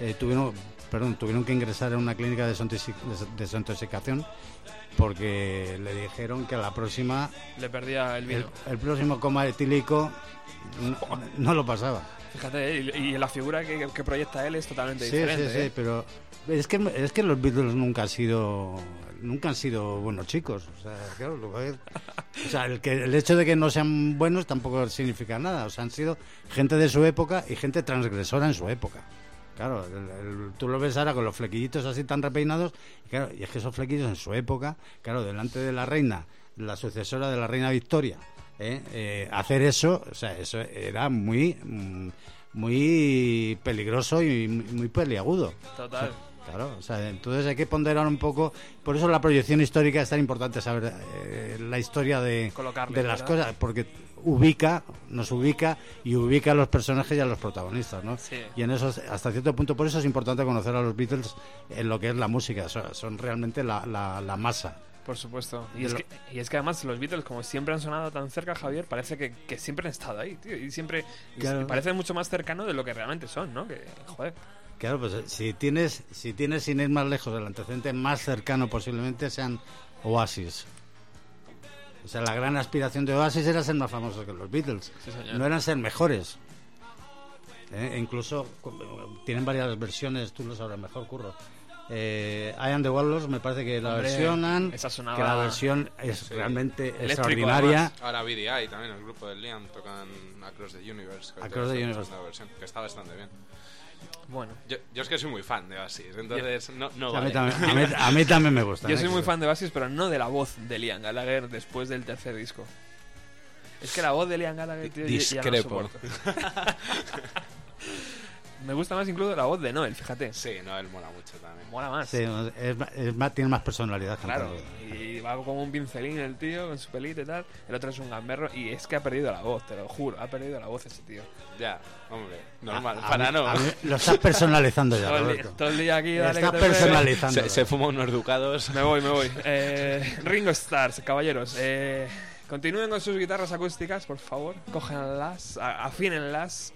eh, tuvieron, perdón, tuvieron que ingresar en una clínica de desintoxi- des- desintoxicación porque le dijeron que a la próxima, Le perdía el vino. el próximo coma etílico no, no lo pasaba. Fíjate, y, y la figura que, que proyecta él es totalmente Sí, diferente. sí, sí, ¿eh? pero es que es que los Beatles nunca han sido nunca han sido buenos chicos, o sea, claro, lo que- o sea, el que el hecho de que no sean buenos tampoco significa nada, o sea, han sido gente de su época y gente transgresora en su época. Claro, el- el- tú lo ves ahora con los flequillitos así tan repeinados, y claro, y es que esos flequillos en su época, claro, delante de la reina, la sucesora de la reina Victoria, ¿eh? Eh, hacer eso, o sea, eso era muy mm, muy peligroso y muy, muy peliagudo. Total. Claro, o sea, entonces hay que ponderar un poco. Por eso la proyección histórica es tan importante saber eh, la historia de, de las ¿verdad? cosas, porque ubica, nos ubica y ubica a los personajes y a los protagonistas, ¿no? Sí. Y en eso, hasta cierto punto, por eso es importante conocer a los Beatles en lo que es la música. Son, son realmente la, la, la masa Por supuesto. Y es, lo- que, y es que además los Beatles, como siempre han sonado tan cerca, Javier, parece que, que siempre han estado ahí, tío. Y siempre. Claro. parece mucho más cercano de lo que realmente son, ¿no? Que, joder. Claro, pues eh, si tienes, si tienes sin ir más lejos, el antecedente más cercano posiblemente sean Oasis. O sea, la gran aspiración de Oasis era ser más famosos que los Beatles. Sí. No eran ser mejores. Eh, e incluso cu- tienen varias versiones, tú lo sabrás mejor, Curro. Eh, I Am The Walrus me parece que la Hombre, versionan, esa sonaba- que la versión es Sí. realmente Eléctrico, extraordinaria. además. Ahora BDI también, el grupo de Liam, tocan Across the Universe. Across the Universe. versión, que está bastante bien. Bueno. Yo, yo es que soy muy fan de Oasis, entonces no, no sea, a, mí vale. también, a mí- a mí también me gusta. Yo soy muy fan de Oasis, pero no de la voz de Liam Gallagher después del tercer disco. Es que la voz de Liam Gallagher, tío, yo- ya no Discrepo. soporto. Me gusta más incluso la voz de Noel, fíjate. Sí, no, él mola mucho también. Mola más. Sí, es es más- tiene más personalidad. Claro, cantando. y va como un pincelín el tío con su pelita y tal. El otro es un gamberro y es que ha perdido la voz, te lo juro, ha perdido la voz ese tío. Ya, hombre, normal, A- a para mí- no. a mí lo estás personalizando ya, todo, el día, Roberto. todo el día aquí, dale Estás que te pego. personalizando. Se, se fuma unos ducados. Me voy, me voy. Eh, Ringo Stars, caballeros. Eh, continúen con sus guitarras acústicas, por favor. Cógenlas, a- afínenlas.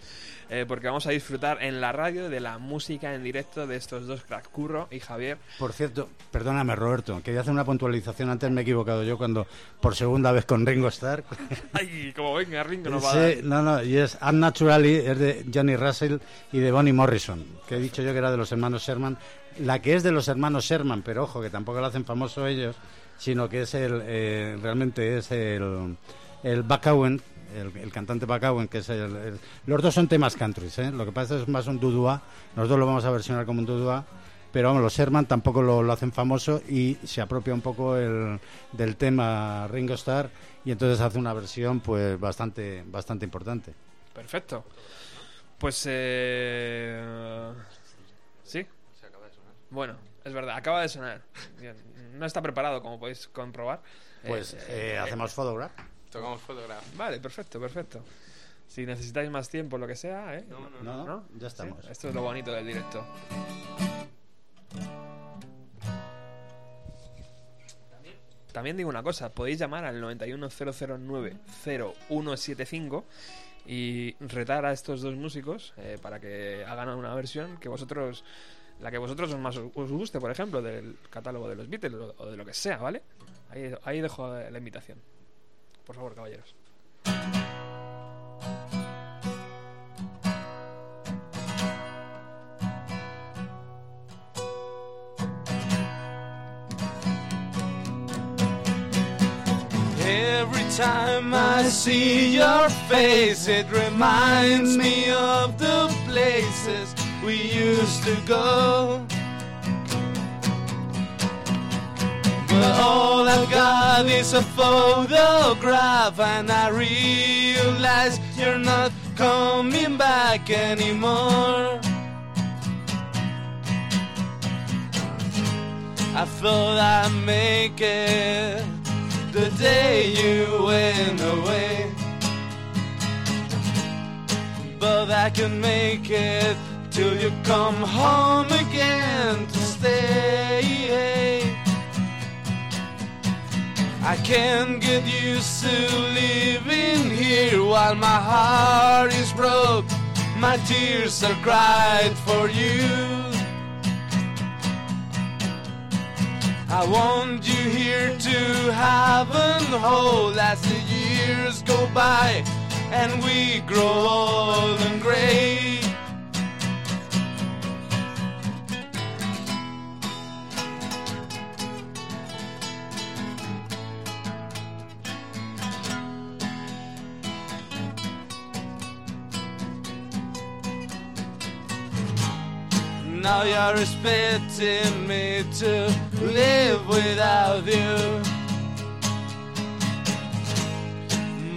Eh, porque vamos a disfrutar en la radio de la música en directo de estos dos cracks, Curro y Javier. Por cierto, perdóname, Roberto, quería hacer una puntualización. Antes me he equivocado yo cuando, por segunda vez con Ringo Starr. Ay, como venga, Ringo nos va a Sí, dar. no, no, y es Unnaturally, es de Johnny Russell y de Bonnie Morrison, que he dicho yo que era de los hermanos Sherman. La que es de los hermanos Sherman, pero ojo, que tampoco lo hacen famoso ellos, sino que es el, eh, realmente es el, el Buck Owen, el, el cantante Buck Owen, que es el, el- Los dos son temas country, ¿eh? Lo que pasa es más un dudua, nosotros lo vamos a versionar como un dudua, pero vamos, los Sherman tampoco lo, lo hacen famoso y se apropia un poco el, del tema Ringo Starr y entonces hace una versión pues bastante bastante importante. Perfecto. Pues, eh... Sí. Bueno, es verdad, acaba de sonar. No está preparado, como podéis comprobar. Pues Eh, eh, hacemos photograph. Tocamos fotografía. Vale, perfecto, perfecto. Si necesitáis más tiempo, lo que sea, ¿eh? No, no, No, no, ¿No? ya estamos. Sí, Esto es lo bonito del directo. También digo una cosa, podéis llamar al 910090175 y retar a estos dos músicos eh, para que hagan una versión que vosotros, la que vosotros más os, os guste, por ejemplo, del catálogo de los Beatles o, o de lo que sea, ¿vale? Ahí, ahí dejo la invitación. Por favor, caballeros. Every time I see your face, it reminds me of the places we used to go. All I've got is a photograph, and I realize you're not coming back anymore. I thought I'd make it the day you went away. But I can make it till you come home again to stay. I can't get used to living here while my heart is broke. My tears are cried for you. I want you here to have and hold as the years go by and we grow old and gray. Now you're expecting me to live without you.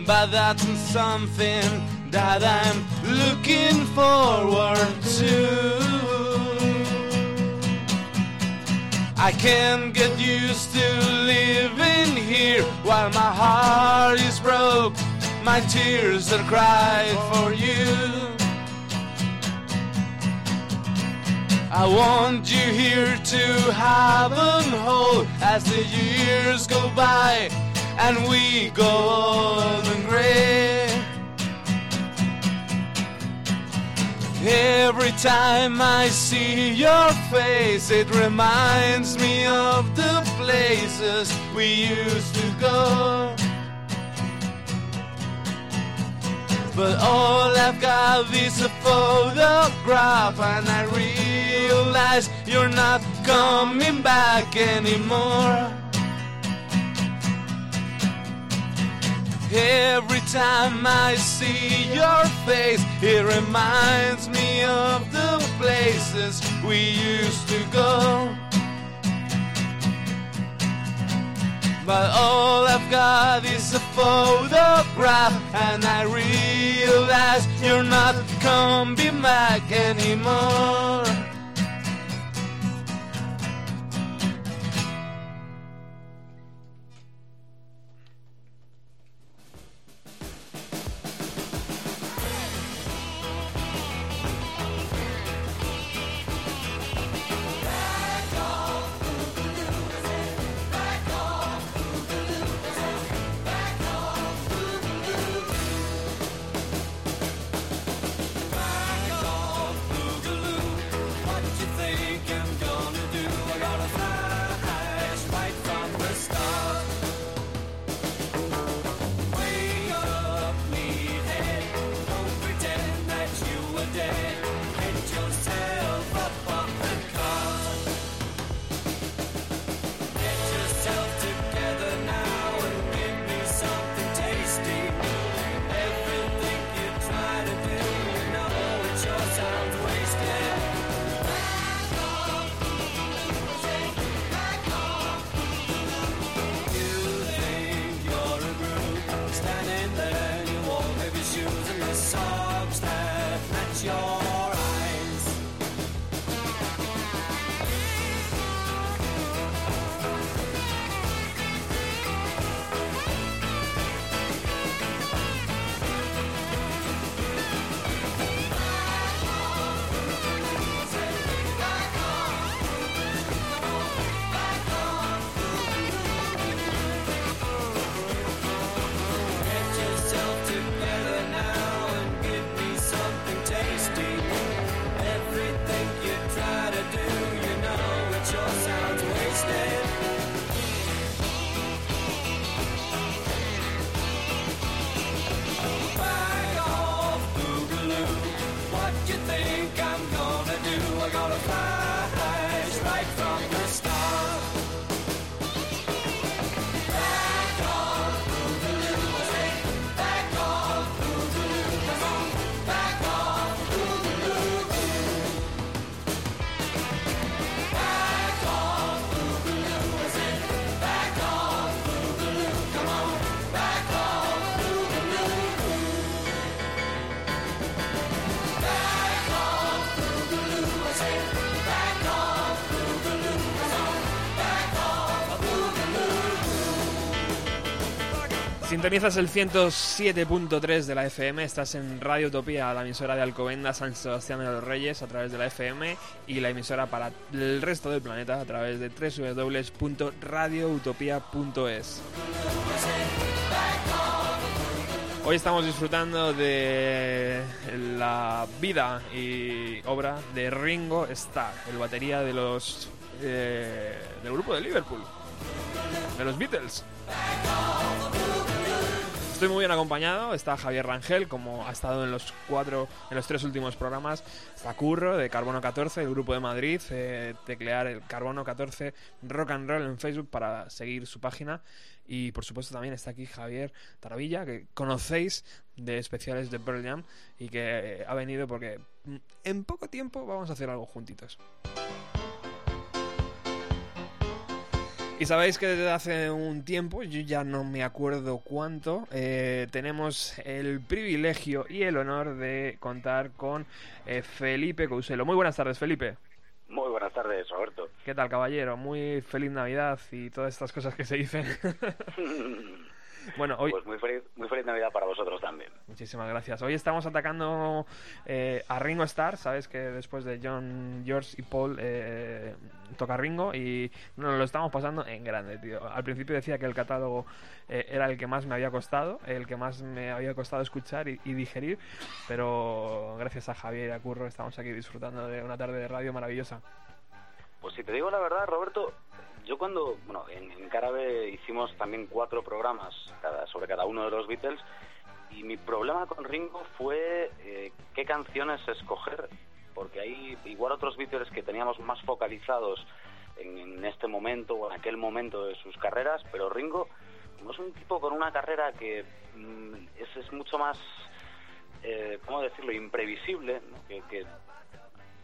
But that's something that I'm looking forward to. I can't get used to living here while my heart is broke. My tears are cried for you. I want you here to have and hold as the years go by and we go old and gray. Every time I see your face, it reminds me of the places we used to go. But all I've got is a photograph, and I realize you're not coming back anymore. Every time I see your face, it reminds me of the places we used to go. But all I've got is a photograph, and I realize you're not coming back anymore. Sintonizas el 107.3 de la FM, estás en Radio Utopía, la emisora de Alcobendas, San Sebastián de los Reyes, a través de la FM y la emisora para el resto del planeta a través de www.radioutopía.es. Hoy estamos disfrutando de la vida y obra de Ringo Starr, el batería de los eh, del grupo de Liverpool, de los Beatles. Estoy muy bien acompañado, está Javier Rangel, como ha estado en los cuatro, en los tres últimos programas, está Curro de Carbono 14, el grupo de Madrid, eh, teclear el Carbono 14 Rock and Roll en Facebook para seguir su página. Y por supuesto también está aquí Javier Taravilla, que conocéis de especiales de Pearl Jam y que eh, ha venido porque mm, en poco tiempo vamos a hacer algo juntitos. Y sabéis que desde hace un tiempo, yo ya no me acuerdo cuánto, eh, tenemos el privilegio y el honor de contar con eh, Felipe Couselo. Muy buenas tardes, Felipe. Muy buenas tardes, Roberto. ¿Qué tal, caballero? Muy feliz Navidad y todas estas cosas que se dicen. Bueno, hoy, Pues muy feliz, muy feliz Navidad para vosotros también. Muchísimas gracias. Hoy estamos atacando eh, a Ringo Starr. Sabes que después de John, George y Paul eh, toca Ringo y nos lo estamos pasando en grande, tío. Al principio decía que el catálogo eh, era el que más me había costado, el que más me había costado escuchar y, y digerir, pero gracias a Javier y a Curro estamos aquí disfrutando de una tarde de radio maravillosa. Pues si te digo la verdad, Roberto, yo cuando, bueno, en, en Carabe hicimos también cuatro programas cada- sobre cada uno de los Beatles y mi problema con Ringo fue eh, qué canciones escoger, porque hay igual otros Beatles que teníamos más focalizados en, este momento o en aquel momento de sus carreras, pero Ringo como es un tipo con una carrera que mm, es, es mucho más, eh, ¿cómo decirlo?, imprevisible, ¿no? que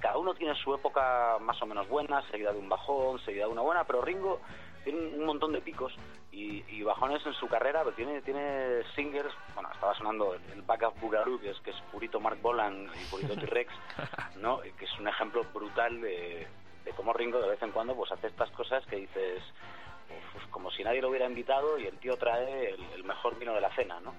cada uno tiene su época más o menos buena, seguida de un bajón, seguida de una buena, pero Ringo tiene un montón de picos y, y bajones en su carrera, pero tiene, tiene singers, bueno, estaba sonando el, el Backup Bugaroo, que es, que es purito Mark Bolan y purito T-Rex, ¿no? que es un ejemplo brutal de, de cómo Ringo de vez en cuando pues hace estas cosas que dices, como si nadie lo hubiera invitado y el tío trae el, el mejor vino de la cena, ¿no?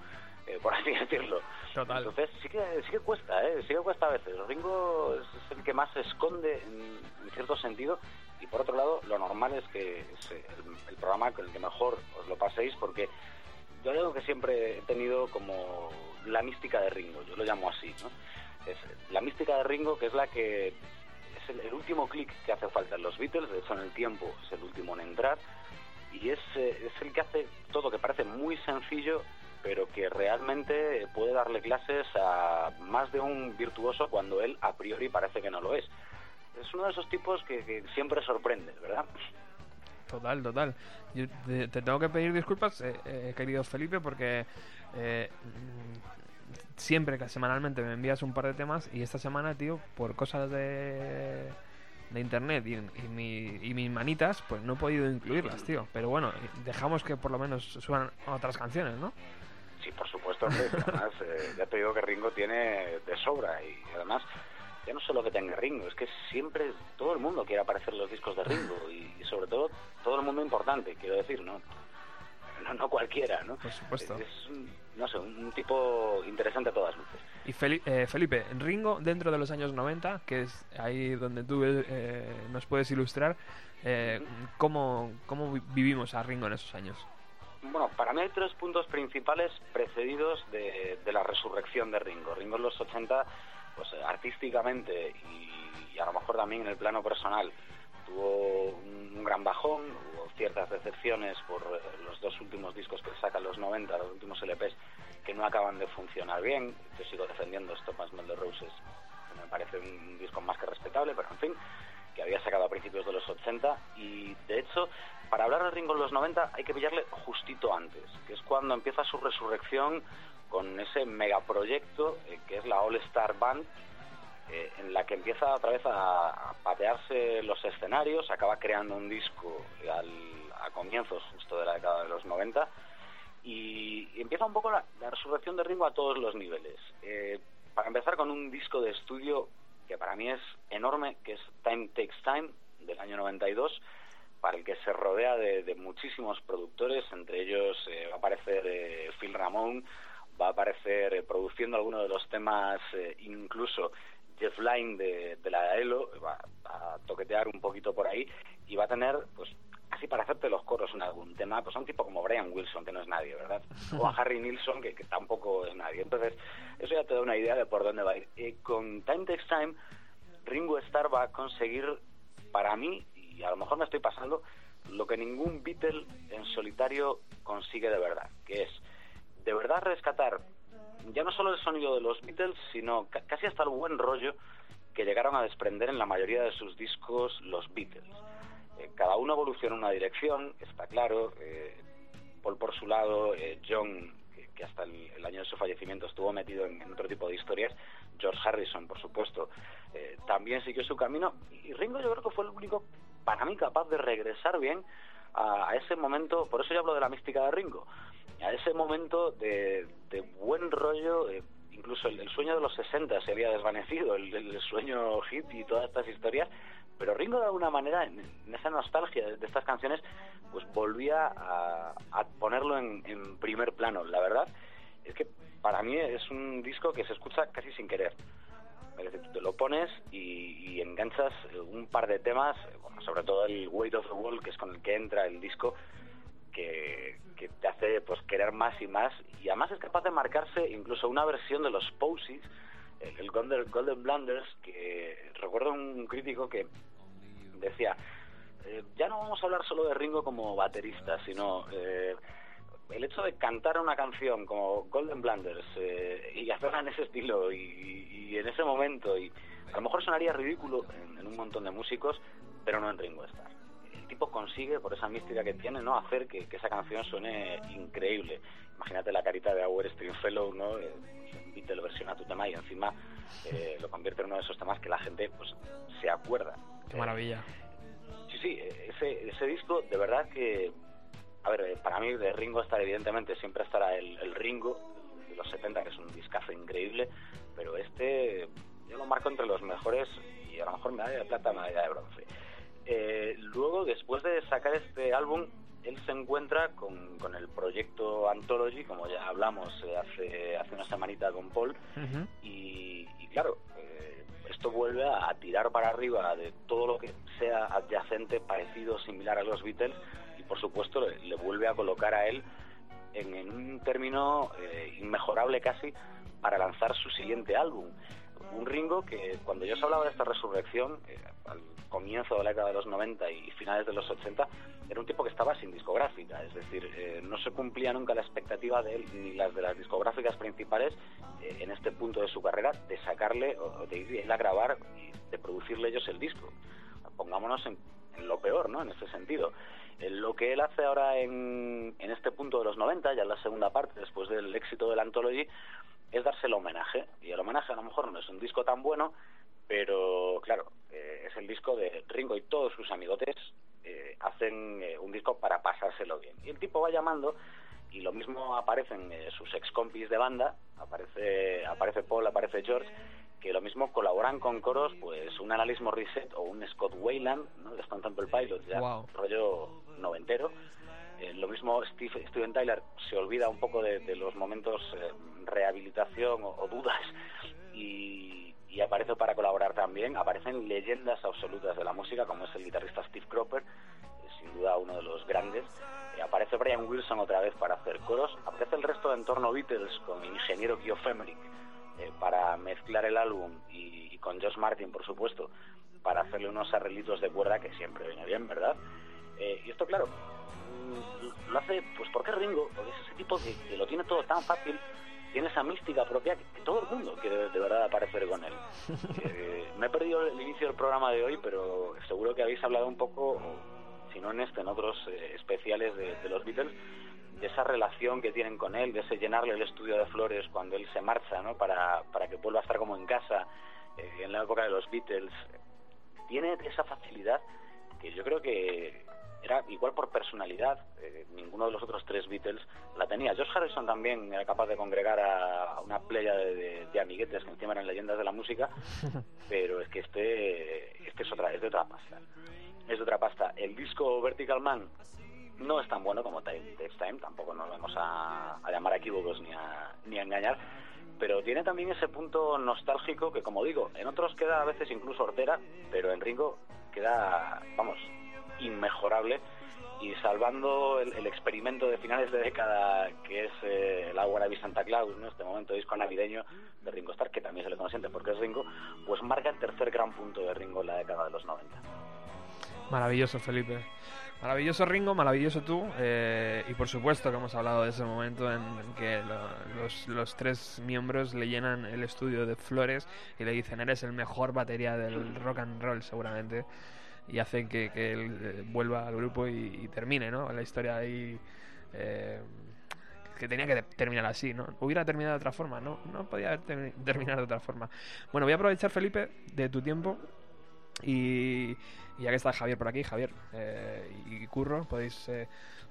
Eh, por así decirlo. Total. Entonces sí que, sí que cuesta, ¿eh? Sí que cuesta a veces. Ringo es, el que más se esconde en, en cierto sentido y por otro lado lo normal es que es el, el programa con el que mejor os lo paséis porque yo algo que siempre he tenido como la mística de Ringo, yo lo llamo así, ¿no? Es la mística de Ringo que es la que es el, el último clic que hace falta en los Beatles, de hecho en el tiempo es el último en entrar y es, eh, es el que hace todo que parece muy sencillo pero que realmente puede darle clases a más de un virtuoso cuando él a priori parece que no lo es. Es uno de esos tipos que, siempre sorprende, ¿verdad? Total, total. Yo te, te tengo que pedir disculpas, eh, eh, querido Felipe, porque eh, siempre que semanalmente me envías un par de temas y esta semana, tío, por cosas de, de internet y, y, mi- y mis manitas, pues no he podido incluirlas, tío. Pero bueno, dejamos que por lo menos suenan otras canciones, ¿no? Sí, por supuesto, hombre, además eh, ya te digo que Ringo tiene de sobra y además ya no solo que tenga Ringo, es que siempre todo el mundo quiere aparecer en los discos de Ringo y, y sobre todo todo el mundo importante, quiero decir, ¿no? No, no cualquiera, ¿no? Por supuesto. Es, un- no sé, un tipo interesante a todas luces. Y Feli- eh, Felipe, Ringo, dentro de los años 90, que es ahí donde tú eh, nos puedes ilustrar, eh, ¿cómo, ¿cómo vi- vivimos a Ringo en esos años? Bueno, para mí hay tres puntos principales precedidos de, la resurrección de Ringo. Ringo en los 80, pues eh, artísticamente y, a lo mejor también en el plano personal, tuvo un, gran bajón, hubo ciertas decepciones por eh, los dos últimos discos que sacan los 90, los últimos LPs, que no acaban de funcionar bien. Yo sigo defendiendo Smell the Roses, que me parece un disco más que respetable, pero en fin, que había sacado a principios de los 80 y de hecho para hablar de Ringo en los 90 hay que pillarle justito antes, que es cuando empieza su resurrección con ese megaproyecto eh, que es la All Star Band, eh, en la que empieza otra vez a, patearse los escenarios, acaba creando un disco a comienzos justo de la década de los 90 y, empieza un poco la, la resurrección de Ringo a todos los niveles. Eh, para empezar con un disco de estudio que para mí es enorme, que es Time Takes Time, del año 92, para el que se rodea de, de muchísimos productores, entre ellos eh, va a aparecer eh, Phil Ramone, va a aparecer eh, produciendo algunos de los temas, eh, incluso Jeff Lynne de, de la ELO, va a toquetear un poquito por ahí y va a tener, pues, así para hacerte los coros en algún tema, pues a un tipo como Brian Wilson, que no es nadie, ¿verdad? O a Harry Nilsson, que, que tampoco es nadie. Entonces, eso ya te da una idea de por dónde va a ir. Eh, con Time Takes Time, Ringo Starr va a conseguir, para mí, a lo mejor me estoy pasando, lo que ningún Beatle en solitario consigue de verdad, que es de verdad rescatar ya no solo el sonido de los Beatles, sino ca- casi hasta el buen rollo que llegaron a desprender en la mayoría de sus discos los Beatles. Eh, cada uno evoluciona en una dirección, está claro. eh, Paul por su lado, eh, John, que, hasta el, año de su fallecimiento estuvo metido en, otro tipo de historias, George Harrison, por supuesto, también siguió su camino. Y Ringo yo creo que fue el único, para mí, capaz de regresar bien a, ese momento, por eso yo hablo de la mística de Ringo, a ese momento de, de buen rollo, eh, incluso el, sueño de los 60 se había desvanecido, el, sueño hit y todas estas historias, pero Ringo de alguna manera, en, esa nostalgia de, estas canciones, pues volvía a, a ponerlo en, en primer plano. La verdad es que para mí es un disco que se escucha casi sin querer. Es decir, te lo pones y, enganchas eh, un par de temas, eh, bueno, sobre todo el Weight of the Wall, que es con el que entra el disco, que, que te hace pues querer más y más. Y además es capaz de marcarse incluso una versión de los Posies el el Golden, Golden Blunders que recuerdo un crítico que decía eh, ya no vamos a hablar solo de Ringo como baterista sino eh, el hecho de cantar una canción como Golden Blunders eh, y hacerla en ese estilo y, y en ese momento y a lo mejor sonaría ridículo en, en un montón de músicos pero no en Ringo Starr el tipo consigue, por esa mística que tiene, ¿no? hacer que, que esa canción suene increíble. Imagínate la carita de Our Stringfellow, ¿no? Eh, un Beatle versiona tu tema y encima eh, lo convierte en uno de esos temas que la gente pues se acuerda. Qué maravilla. Sí, sí, eh, ese, ese disco de verdad que, a ver, eh, para mí de Ringo Starr evidentemente siempre estará el, el Ringo de los 70, que es un discazo increíble, pero este yo lo marco entre los mejores y a lo mejor medalla de plata, medalla de bronce. Eh, luego, después de sacar este álbum, él se encuentra con, con el proyecto Anthology, como ya hablamos eh, hace, hace una semanita con Paul, y, y claro, eh, esto vuelve a, a tirar para arriba de todo lo que sea adyacente, parecido, similar a los Beatles, por supuesto le, vuelve a colocar a él en, un término eh, inmejorable casi para lanzar su siguiente álbum. Un Ringo que cuando yo os hablaba de esta resurrección, eh, al comienzo de la década de los 90 y finales de los 80, era un tipo que estaba sin discográfica, es decir, eh, no se cumplía nunca la expectativa de él ni las de las discográficas principales en este punto de su carrera de sacarle o de ir a grabar y de producirle ellos el disco. Pongámonos en, en lo peor, ¿no? En ese sentido. Lo que él hace ahora en, en este punto de los 90, ya en la segunda parte, después del éxito del Anthology, es darse el homenaje. Y el homenaje a lo mejor no es un disco tan bueno, pero claro, eh, es el disco de Ringo y todos sus amigotes eh, hacen eh, un disco para pasárselo bien. Y el tipo va llamando y lo mismo aparecen eh, sus ex compis de banda, aparece, aparece Paul, aparece George, que lo mismo colaboran con coros, pues un Analyst Morissette o un Scott Wayland, ¿no? de Stone Temple Pilots, ya Wow. rollo noventero. Eh, lo mismo Steve, Steven Tyler se olvida un poco de, los momentos eh, rehabilitación o, dudas y, aparece para colaborar también. Aparecen leyendas absolutas de la música como es el guitarrista Steve Cropper, sin duda uno de los grandes. Eh, aparece Brian Wilson otra vez para hacer coros. Aparece el resto de entorno Beatles con el ingeniero Geoff Emerick eh, para mezclar el álbum y, y con Josh Martin, por supuesto, para hacerle unos arreglitos de cuerda que siempre viene bien, ¿verdad? Eh, y esto, claro, mm, lo hace, pues porque Ringo, porque es ese tipo que, que lo tiene todo tan fácil, tiene esa mística propia que, que todo el mundo quiere de verdad aparecer con él. Eh, me he perdido el inicio del programa de hoy, pero seguro que habéis hablado un poco, si no en este, en otros eh, especiales de, de los Beatles, de esa relación que tienen con él, de ese llenarle el estudio de flores cuando él se marcha, ¿no? Para, para que vuelva a estar como en casa eh, en la época de los Beatles. Tiene esa facilidad que yo creo que era igual por personalidad, eh, ninguno de los otros tres Beatles la tenía. George Harrison también era capaz de congregar a, una playa de, de- de amiguetes que encima eran leyendas de la música, pero es que este, este es, otra, es de otra pasta. Es de otra pasta. El disco Vertical Man no es tan bueno como Time Takes Time, tampoco nos vamos a, a llamar a equívocos ni a, ni a engañar, pero tiene también ese punto nostálgico que, como digo, en otros queda a veces incluso hortera, pero en Ringo queda, vamos, inmejorable y salvando el, experimento de finales de década que es eh, el Agua de Santa Claus, ¿no? este momento disco navideño de Ringo Starr, que también se le consiente porque es Ringo, pues marca el tercer gran punto de Ringo en la década de los 90. Maravilloso, Felipe. Maravilloso Ringo, maravilloso tú. eh, y por supuesto que hemos hablado de ese momento en, que lo- los, los tres miembros le llenan el estudio de flores y le dicen, eres el mejor batería del rock and roll seguramente. Y hacen que, que él eh, vuelva al grupo y, y termine, ¿no? La historia ahí... eh, que tenía que terminar así, ¿no? Hubiera terminado de otra forma, ¿no? No podía haber termi- terminado de otra forma. Bueno, voy a aprovechar, Felipe, de tu tiempo y, y ya que está Javier por aquí, Javier eh, y Curro, podéis, eh,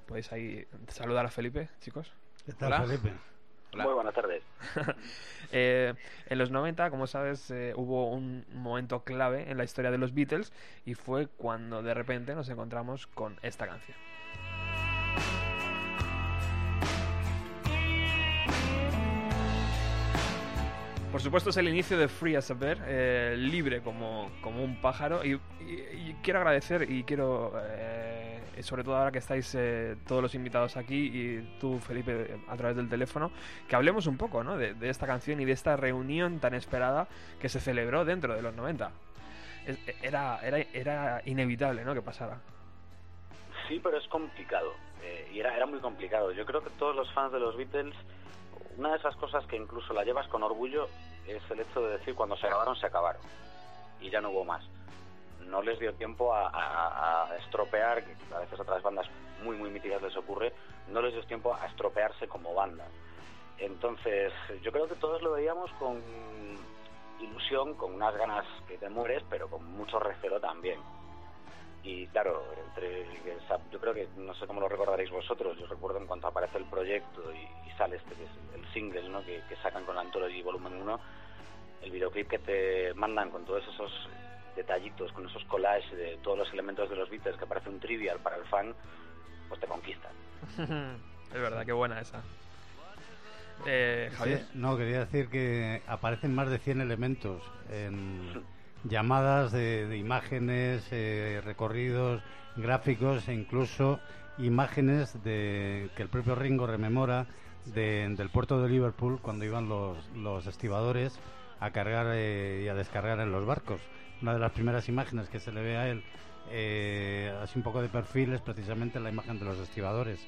podéis ahí saludar a Felipe, chicos. ¿Qué tal, Hola. Felipe? Hola. Muy buenas tardes. Eh, en los 90, como sabes, eh, hubo un momento clave en la historia de los Beatles y fue cuando de repente nos encontramos con esta canción. Por supuesto es el inicio de Free as a Bird, eh, libre como, como un pájaro y, y- y quiero agradecer y quiero, eh, sobre todo ahora que estáis eh, todos los invitados aquí y tú Felipe a través del teléfono, que hablemos un poco ¿no? de, de esta canción y de esta reunión tan esperada que se celebró dentro de los 90. Es- Era, era, era inevitable ¿no? que pasara. Sí, pero es complicado. eh, y era, era muy complicado. Yo creo que todos los fans de los Beatles, una de esas cosas que incluso la llevas con orgullo es el hecho de decir cuando se acabaron, se acabaron. Y ya no hubo más. No les dio tiempo a, a- a estropear, que a veces otras bandas muy, muy míticas les ocurre, no les dio tiempo a estropearse como banda. Entonces, yo creo que todos lo veíamos con ilusión, con unas ganas que te mueres, pero con mucho recelo también. Y claro, entre, yo creo que, no sé cómo lo recordaréis vosotros, yo recuerdo en cuanto aparece el proyecto y, y sale este que es el single ¿no? que, que sacan con la Anthology Volumen 1, el videoclip que te mandan con todos esos detallitos, con esos collages de todos los elementos de los Beatles que parece un trivial para el fan, pues te conquistan. es verdad, qué buena esa. Eh, Javier. Sí, no, quería decir que aparecen más de 100 elementos en llamadas de, de imágenes, eh, recorridos, gráficos e incluso imágenes de que el propio Ringo rememora de- del puerto de Liverpool cuando iban los, los estibadores a cargar eh, y a descargar en los barcos. Una de las primeras imágenes que se le ve a él, eh, así un poco de perfil, es precisamente la imagen de los estibadores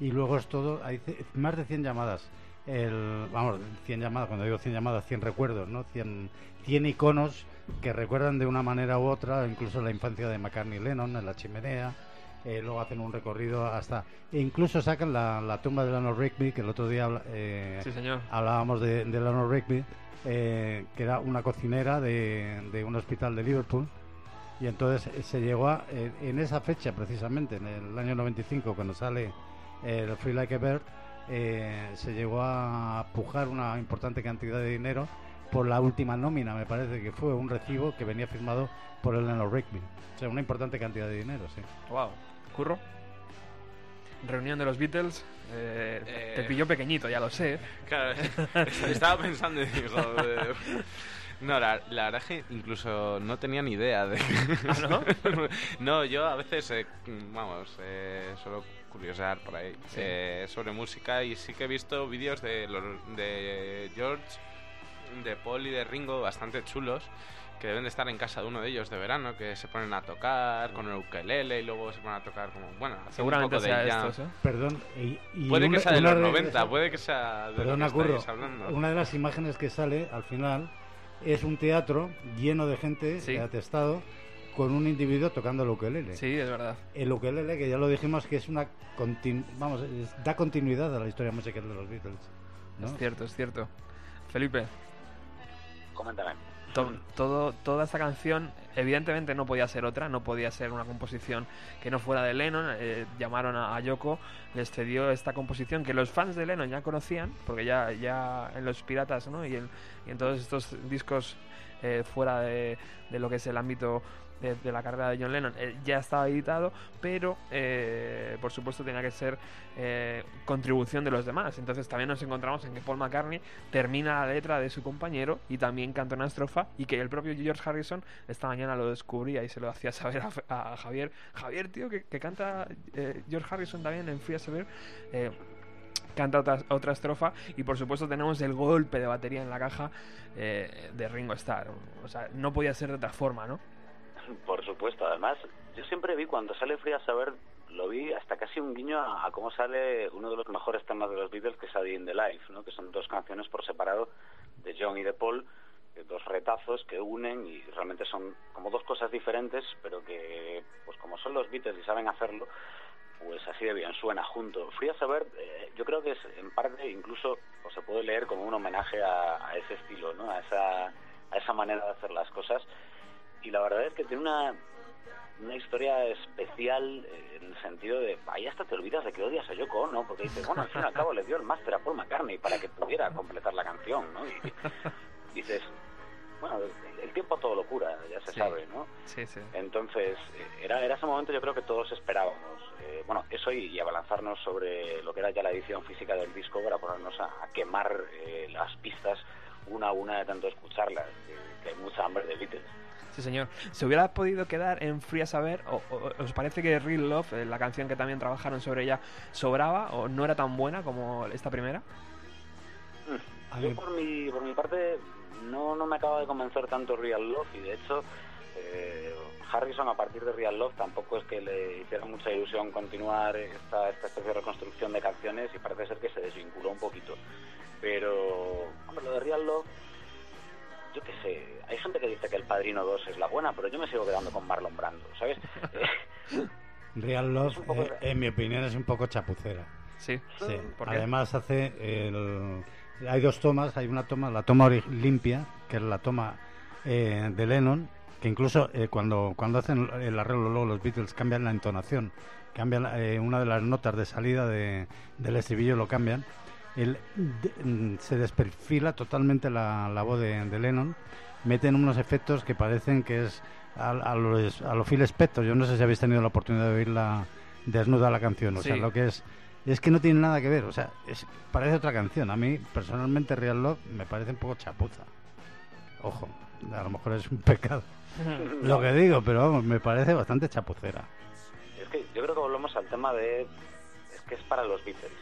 y luego es todo, hay más de 100 llamadas. El, vamos, 100 llamadas, cuando digo 100 llamadas, 100 recuerdos, ¿no? 100, 100 iconos que recuerdan de una manera u otra, incluso la infancia de McCartney Lennon en la chimenea. eh, luego hacen un recorrido hasta. E incluso sacan la, la tumba de Leonard Rigby, que el otro día eh, Sí, señor. hablábamos de, de Rigby, eh, que era una cocinera de, de un hospital de Liverpool. Y entonces eh, se llegó a, eh, en esa fecha, precisamente, en el año 95, cuando sale el Free Like a Bird, eh, se llegó a pujar una importante cantidad de dinero por la última nómina, me parece que fue un recibo que venía firmado por Eleanor Rigby. O sea, una importante cantidad de dinero, sí. Wow. Curro. Reunión de los Beatles. eh, Eh. Te pilló pequeñito, ya lo sé. Claro, estaba pensando y digo... eh, No, la, la verdad es que incluso no tenía ni idea de... ¿Ah, no? no, yo a veces, eh, vamos, eh, suelo curiosear por ahí Sí. eh, sobre música y sí que he visto vídeos de, de George, de Paul y de Ringo bastante chulos que deben de estar en casa de uno de ellos de verano, que se ponen a tocar con el ukelele y luego se ponen a tocar como, bueno, un Seguramente poco de sea estos, ¿eh? Perdón. y- y Puede una- que sea de una los de 90, esas- puede que sea de Perdona, lo que Curro. estáis hablando. Una de las imágenes que sale al final es un teatro lleno de gente Sí. eh, atestado con un individuo tocando el ukelele. Sí, es verdad. El ukelele, que ya lo dijimos, que es una continu- vamos, es- da continuidad a la historia musical de los Beatles. ¿no? Es cierto, es cierto. Felipe, Coméntame. To- todo, toda esta canción evidentemente no podía ser otra, no podía ser una composición que no fuera de Lennon. eh, llamaron a, Yoko, les cedió esta composición que los fans de Lennon ya conocían, porque ya, ya en los piratas ¿no? y, en, todos estos discos eh, fuera de lo que es el ámbito de, la carrera de John Lennon eh, ya estaba editado, pero eh, por supuesto tenía que ser eh, contribución de los demás. Entonces también nos encontramos en que Paul McCartney termina la letra de su compañero y también canta una estrofa y que el propio George Harrison esta mañana lo descubría y se lo hacía saber a, Javier. Javier, tío, que, canta George Harrison también en Free eh, canta otra, otra estrofa y por supuesto tenemos el golpe de batería en la caja eh, de Ringo Starr. O sea, no podía ser de otra forma, ¿no? Por supuesto, además, yo siempre vi cuando sale Free as a Bird, lo vi hasta casi un guiño a, a cómo sale uno de los mejores temas de los Beatles, que es A in the Life, ¿no? que son dos canciones por separado de John y de Paul, dos retazos que unen y realmente son como dos cosas diferentes, pero que, pues como son los Beatles y saben hacerlo, pues así de bien suena junto. Free as a Bird, eh, yo creo que es en parte incluso, o se puede leer como un homenaje a, a ese estilo, ¿no? a, esa, a esa manera de hacer las cosas y la verdad es que tiene una una historia especial en el sentido de, ahí hasta te olvidas de que odias a Yoko Ono, porque dices, bueno, al fin y al cabo le dio el máster a Paul McCartney para que pudiera completar la canción, ¿no? Y dices, bueno, el, tiempo todo lo cura, ya se Sí. sabe, ¿no? Sí, sí. Entonces, era, era ese momento yo creo que todos esperábamos. Eh, bueno, eso y, y abalanzarnos sobre lo que era ya la edición física del disco para ponernos a, a quemar eh, las pistas una a una de tanto escucharlas, que, que hay mucha hambre de Beatles. Sí, señor. ¿Se hubiera podido quedar en Free a Saber? ¿O, o- os parece que Real Love, eh, la canción que también trabajaron sobre ella, sobraba o no era tan buena como esta primera? A Yo mí- por mi, por mi parte no, no me acaba de convencer tanto Real Love y de hecho eh, Harrison a partir de Real Love tampoco es que le hiciera mucha ilusión continuar esta, esta especie de reconstrucción de canciones y parece ser que se desvinculó un poquito. Pero, hombre, lo de Real Love, yo qué sé, hay gente que dice que El Padrino 2 es la buena, pero yo me sigo quedando con Marlon Brando, ¿sabes? Real Love, poco eh, en mi opinión, es un poco chapucera. Sí. Sí. ¿Por qué? Además hace el... Hay dos tomas, hay una toma, la toma limpia, que es la toma eh, de Lennon, que incluso eh, cuando, cuando hacen el arreglo luego los Beatles cambian la entonación, cambian eh, una de las notas de salida de, del estribillo, lo cambian. El, de- mm, se desperfila totalmente la, la voz de, de Lennon, meten unos efectos que parecen que es a, a los, a los Phil Spector. Yo no sé si habéis tenido la oportunidad de oírla desnuda la canción, o sea, Sí. lo que es es que no tiene nada que ver, o sea, es, parece otra canción. A mí, personalmente, Real Love me parece un poco chapuza. Ojo, a lo mejor es un pecado lo que digo, pero vamos, me parece bastante chapucera. Es que yo creo que volvemos al tema de... Es que es para los Beatles.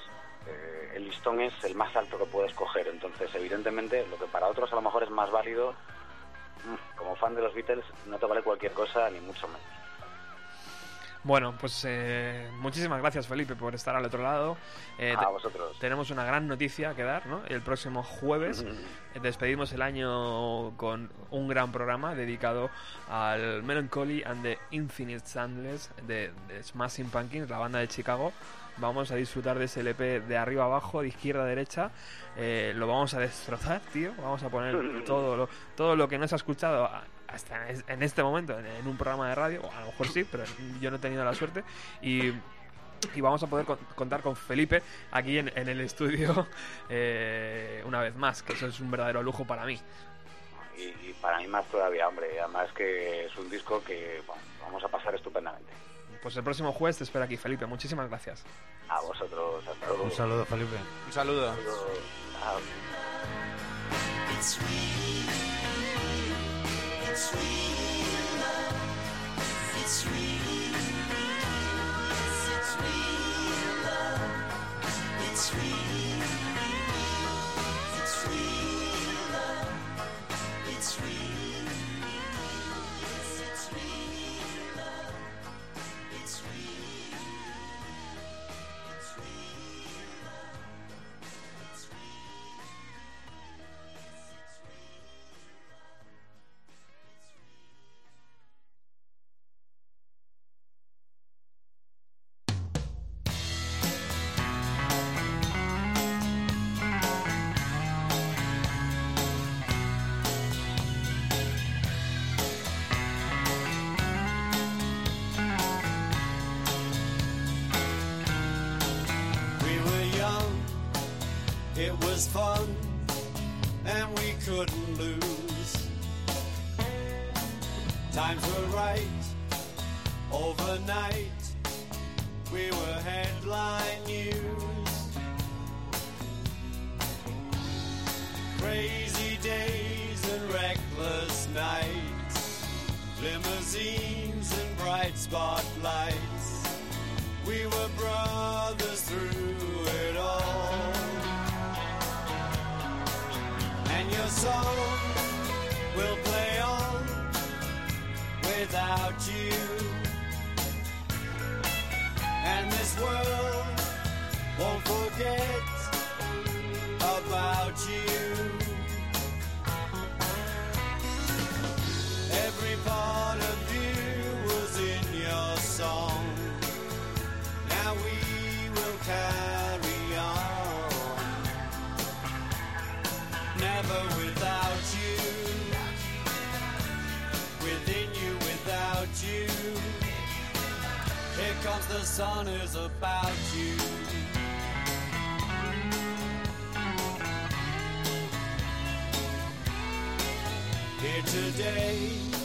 Eh, el listón es el más alto que puedes coger. Entonces, evidentemente, lo que para otros a lo mejor es más válido, mm, como fan de los Beatles, no te vale cualquier cosa, ni mucho menos. Bueno, pues eh, muchísimas gracias Felipe por estar al otro lado. Eh, a vosotros. tenemos una gran noticia que dar, ¿no? El próximo jueves eh, despedimos el año con un gran programa dedicado al Melancholy and the Infinite Sadness de, de Smashing Pumpkins, la banda de Chicago. Vamos a disfrutar de ese LP de arriba abajo, de izquierda a derecha. Eh, lo vamos a destrozar, tío. Vamos a poner todo lo, todo lo que no se ha escuchado hasta en es- en este momento en, un programa de radio. O a lo mejor sí, pero yo no he tenido la suerte. Y y vamos a poder con- contar con Felipe aquí en, en el estudio eh, una vez más, que eso es un verdadero lujo para mí. Y, y para mí más todavía, hombre. Además que es un disco que bueno, vamos a pasar estupendamente. Pues el próximo jueves te espero aquí, Felipe. Muchísimas gracias. A vosotros. Hasta luego. Un saludo, Felipe. Un saludo. Chao.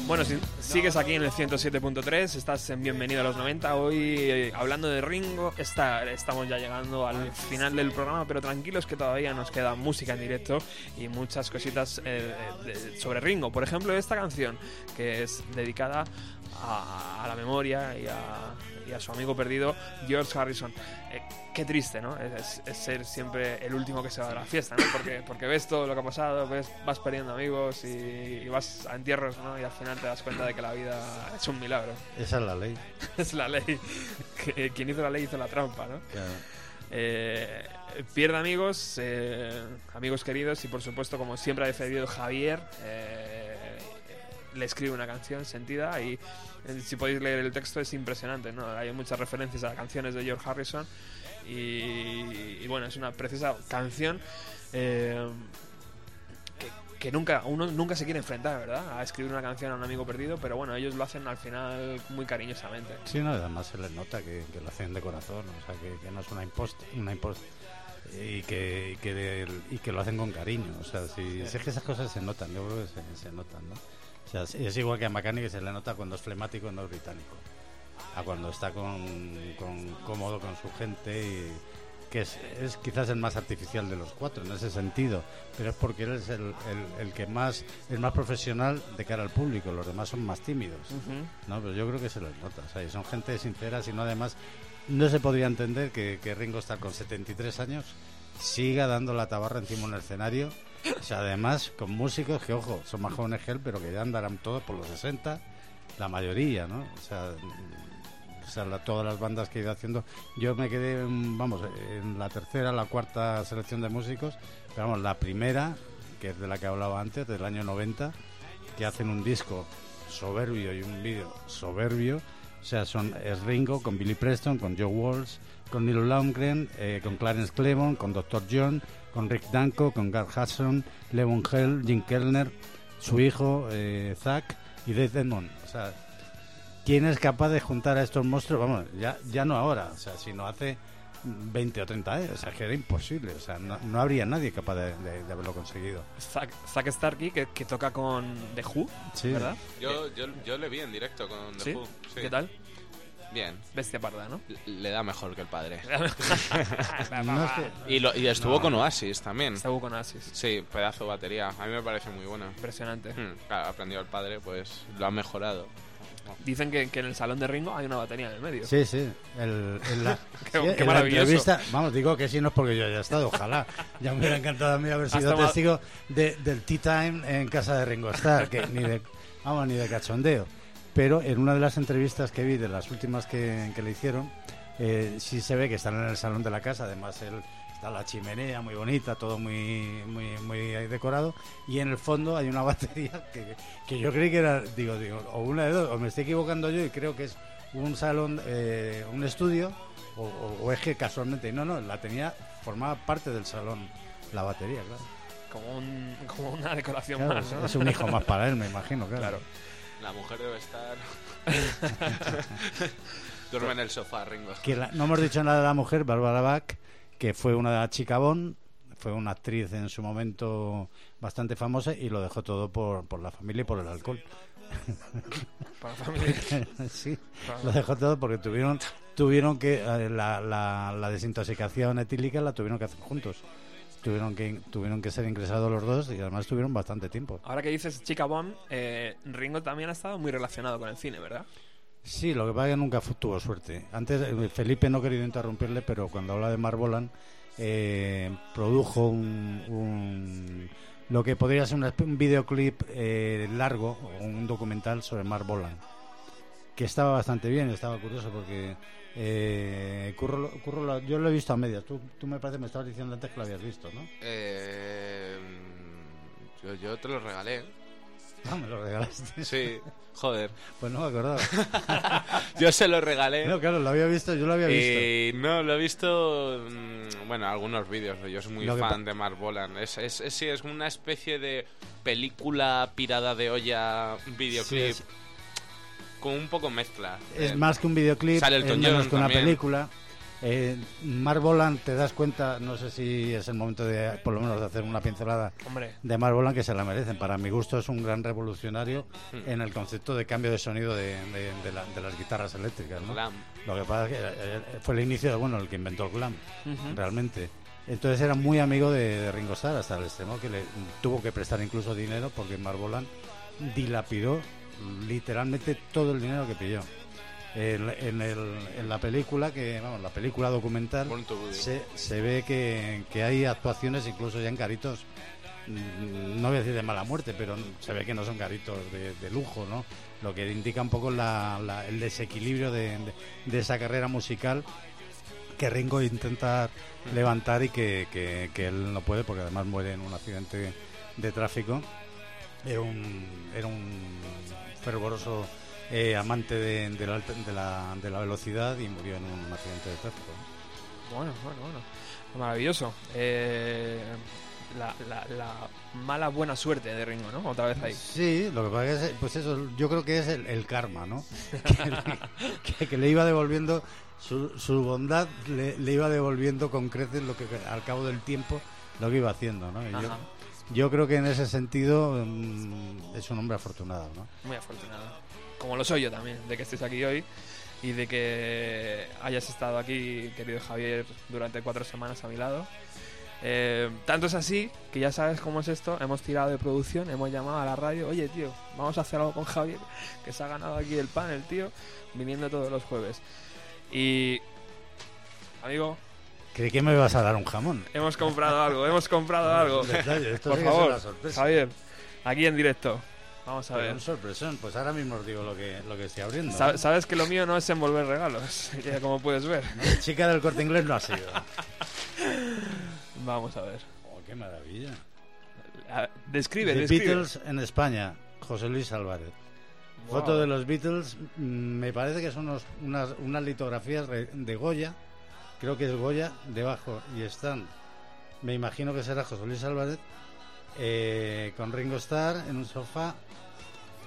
Bueno, si sigues aquí en el 107.3, estás en Bienvenido a los 90. Hoy, eh, hablando de Ringo, está, estamos ya llegando al final del programa, pero tranquilos que todavía nos queda música en directo y muchas cositas eh, sobre Ringo. Por ejemplo, esta canción, que es dedicada a la memoria y a, y a su amigo perdido, George Harrison. Eh, qué triste, ¿no? Es, es ser siempre el último que se va de la fiesta, ¿no? Porque, porque ves todo lo que ha pasado, ves, vas perdiendo amigos y, y vas a entierros, ¿no? Y al final te das cuenta de que la vida es un milagro. Esa es la ley. es la ley. Que quien hizo la ley hizo la trampa, ¿no? Claro. Eh, pierde amigos, eh, amigos queridos y por supuesto, como siempre ha defendido Javier, eh, le escribe una canción sentida y eh, si podéis leer el texto es impresionante, ¿no? Hay muchas referencias a canciones de George Harrison y, bueno, es una preciosa canción eh, que, nunca uno nunca se quiere enfrentar, ¿verdad? A escribir una canción a un amigo perdido, pero bueno, ellos lo hacen al final muy cariñosamente. Sí, no, además se les nota que, que lo hacen de corazón, o sea, que, no es una imposta, una imposta y que, y, que del- y que lo hacen con cariño, o sea, si, si es que esas cosas se notan, yo creo que se, se notan, ¿no? O sea, es- igual que a McCartney que se le nota cuando es flemático y no es británico, a cuando está con, con- cómodo con su gente y que es, es quizás el más artificial de los cuatro en ese sentido, pero es porque él es el, el- el que más es más profesional de cara al público, los demás son más tímidos. No, pero yo creo que se les nota. O sea, y son gente sincera, sino además no se podría entender que, que Ringo Starr con 73 años siga dando la tabarra encima de un escenario. O sea, además con músicos que, ojo, son más jóvenes que él, pero que ya andarán todos por los 60, la mayoría, ¿no? O sea, mm, todas las bandas que he ido haciendo. Yo me quedé, vamos, en la tercera, la cuarta selección de músicos, pero vamos, la primera, que es de la que hablaba antes, del año 90, que hacen un disco soberbio y un vídeo soberbio. O sea, son es Ringo con Billy Preston, con Joe Walsh, con Neil Lundgren, eh, con Clarence Clemon, con Dr. John, con Rick Danko, con Garth Hudson, Levon Hell, Jim Kellner, su hijo eh, Zach y Dave Edmond. O sea, ¿quién es capaz de juntar a estos monstruos? Vamos, ya, ya no ahora, o sea, sino hace 20 o 30 años. O sea, que era imposible. O sea, no, no habría nadie capaz de, de- de haberlo conseguido. Zack, Zack Starkey, que, que toca con The Who, Sí. ¿verdad? Yo, yo, yo le vi en directo con The ¿Sí? Who. sí. ¿Qué tal? Bien. Bestia parda, ¿no? Le- Le da mejor que el padre. No que- Y, lo, y estuvo No. con Oasis también. Estuvo con Asis. Sí, pedazo de batería. A mí me parece muy buena. Impresionante. Hmm, Claro, ha aprendido el padre, pues lo ha mejorado. Dicen que, que en el salón de Ringo hay una batería en el medio. Sí, sí. El, en la, Qué- sí, qué en la maravilloso. entrevista, vamos, digo que sí, no es porque yo haya estado, ojalá. Ya me hubiera encantado a mí haber sido testigo de- del tea time en casa de Ringo Starr, que ni de, vamos, ni de cachondeo. Pero en una de las entrevistas que vi, de las últimas que, que le hicieron, eh, sí se ve que están en el salón de la casa, además él está la chimenea muy bonita, todo muy, muy, muy decorado, y en el fondo hay una batería que, que yo creí que era, digo, digo, o una de dos, o me estoy equivocando yo y creo que es un salón, eh, un estudio, o, o- o es que casualmente, no, no, la tenía, formaba parte del salón, la batería, claro. Como, un, como una decoración Claro, más, ¿no? es un hijo más para él, me imagino, claro. Claro. La mujer debe estar. Duerme en el sofá, Ringo. Que la- no hemos dicho nada de la mujer, Barbara Bach, que fue una chica Bond, fue una actriz en su momento bastante famosa y lo dejó todo por, por la familia y por el alcohol. Para la familia. sí, lo dejó todo porque tuvieron tuvieron que eh, la, la, la desintoxicación etílica la tuvieron que hacer juntos. Tuvieron que tuvieron que ser ingresados los dos y además tuvieron bastante tiempo. Ahora que dices Chica Bomb, eh, Ringo también ha estado muy relacionado con el cine, ¿verdad? Sí, lo que pasa es que nunca tuvo suerte. Antes, eh, Felipe no querido interrumpirle, pero cuando habla de Marbolan, eh, produjo un, un- lo que podría ser espe- un videoclip eh, largo, o un documental sobre Marbolan, que estaba bastante bien, estaba curioso porque eh, Curro Curro yo lo he visto a medias. Tú, tú me parece me estabas diciendo antes que lo habías visto, ¿no? Eh, yo, yo te lo regalé. Ah, me lo regalaste. Sí, joder. Pues no me acordaba. Yo se lo regalé. No, claro, lo había visto, yo lo había visto. Y no, lo he visto, mm, bueno, algunos vídeos. Yo soy muy Lo fan de Mark Bolan. Es, es, es- sí, es una especie de película pirada de olla, Sí, videoclip. es- como un poco mezcla. Es Eh, más que un videoclip, Sale es Elton menos que una también. película. Eh, Mark Bolan, te das cuenta, no sé si es el momento de, por lo menos, de hacer una pincelada Hombre, de Mark Bolan que se la merecen. Para mi gusto es un gran revolucionario Hmm. en el concepto de cambio de sonido de, de- de la- de las guitarras eléctricas. ¿no? Glam. Lo que pasa es que eh, fue el inicio de, bueno, el que inventó el glam, realmente. Entonces era muy amigo de, de Ringo Starr hasta el extremo que le tuvo que prestar incluso dinero porque Mark Bolan dilapidó literalmente todo el dinero que pilló. En, en el- en la película, que vamos, la película documental, se, se ve que, que hay actuaciones incluso ya en garitos, mm, no voy a decir de mala muerte, pero se ve que no son garitos de, de lujo, ¿no? Lo que indica un poco la- la- el desequilibrio de, de- de esa carrera musical que Ringo intenta levantar y que, que- que él no puede porque además muere en un accidente de tráfico. Era un, era un fervoroso eh, amante de, de la, de, la, de la velocidad y murió en un accidente de tráfico. ¿no? bueno, bueno, bueno. Maravilloso. Eh, la, la- la mala buena suerte de Ringo, ¿no? Otra vez ahí. Sí, lo que pasa es, pues eso, yo creo que es el, el karma, ¿no? Que le, que- que le iba devolviendo su, su bondad, le, le iba devolviendo con creces lo que al cabo del tiempo lo que iba haciendo, ¿no? Y yo, Ajá. Yo creo que en ese sentido mm, es un hombre afortunado, ¿no? Muy afortunado. Como lo soy yo también, de que estés aquí hoy y de que hayas estado aquí, querido Javier, durante cuatro semanas a mi lado. Eh, tanto es así que ya sabes cómo es esto. Hemos tirado de producción, hemos llamado a la radio. Oye, tío, vamos a hacer algo con Javier, que se ha ganado aquí el panel, tío, viniendo todos los jueves. Y, amigo, Creí que me ibas a dar un jamón. hemos comprado algo, hemos comprado algo. Detalle, esto Por sí favor, una sorpresa. Javier, aquí en directo. Vamos a Pero ver. un sorpresón, pues ahora mismo os digo lo que, lo que estoy abriendo. Sa- Sabes que lo mío no es envolver regalos, ya como puedes ver. ¿no? Chica del corte inglés no ha sido. Vamos a ver. Oh, qué maravilla. A- Describe, The describe. Beatles en España, José Luis Álvarez. Wow. Foto de los Beatles, mm, me parece que son unos- unas, unas litografías de Goya, creo que es Goya, debajo, y están, me imagino que será José Luis Álvarez, eh, con Ringo Starr en un sofá,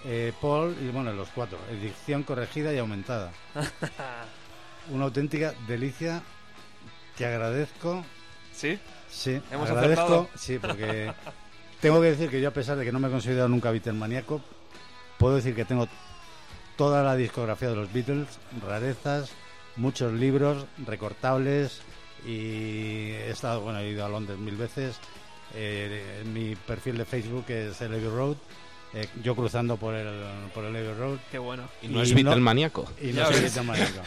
eh, Paul y bueno, los cuatro, edición corregida y aumentada. Una auténtica delicia, te agradezco, ¿Sí? sí, ¿Hemos agradezco, acertado? sí, porque tengo que decir que yo a pesar de que no me he considerado nunca Beatlemaníaco, puedo decir que tengo toda la discografía de los Beatles, rarezas, muchos libros, recortables y he estado, bueno, he ido a Londres mil veces. Eh, en mi perfil de Facebook es el Abbey Road, eh, yo cruzando por el, por el Abbey Road Qué bueno. Y no Y es no- Beatlemaníaco. y Ya no soy. Beatlemaníaco.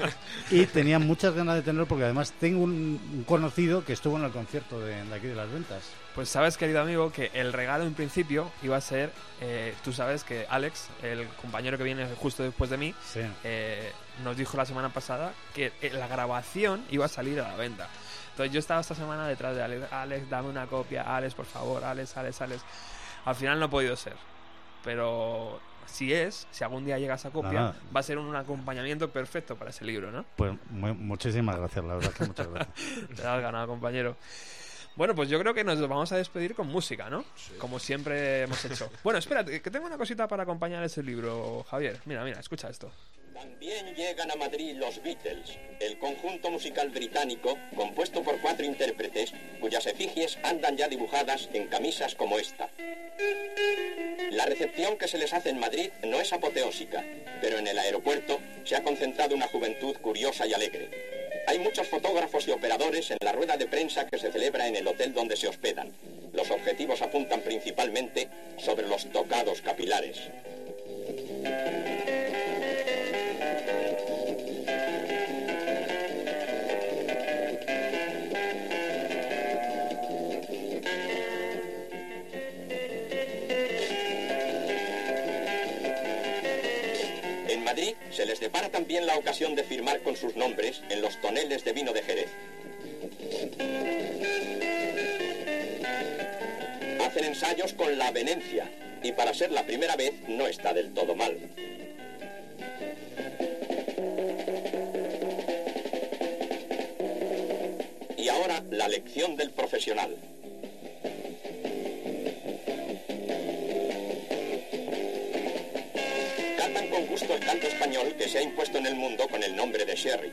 y tenía muchas ganas de tenerlo porque además tengo un, un conocido que estuvo en el concierto de, de aquí de las ventas. Pues sabes, querido amigo, que el regalo en principio iba a ser, eh, tú sabes que Alex, el compañero que viene justo después de mí, Sí. eh, nos dijo la semana pasada que eh, la grabación iba a salir a la venta. Entonces yo estaba esta semana detrás de Alex, Alex, dame una copia, Alex, por favor, Alex, Alex, Alex. Al final no ha podido ser. Pero si es, si algún día llega esa copia, va a ser un acompañamiento perfecto para ese libro, ¿no? Pues mu- muchísimas gracias, la verdad que muchas gracias. Te has ganado, compañero. Bueno, pues yo creo que nos vamos a despedir con música, ¿no? Como siempre hemos hecho. Bueno, espérate, que tengo una cosita para acompañar ese libro, Javier. Mira, mira, escucha esto. También llegan a Madrid los Beatles, el conjunto musical británico compuesto por cuatro intérpretes cuyas efigies andan ya dibujadas en camisas como esta. La recepción que se les hace en Madrid no es apoteósica, pero en el aeropuerto se ha concentrado una juventud curiosa y alegre. Hay muchos fotógrafos y operadores en la rueda de prensa que se celebra en el hotel donde se hospedan. Los objetivos apuntan principalmente sobre los tocados capilares. También la ocasión de firmar con sus nombres en los toneles de vino de Jerez. Hacen ensayos con la venencia y para ser la primera vez no está del todo mal. Y ahora la lección del profesional. Gusto el canto español que se ha impuesto en el mundo con el nombre de Sherry.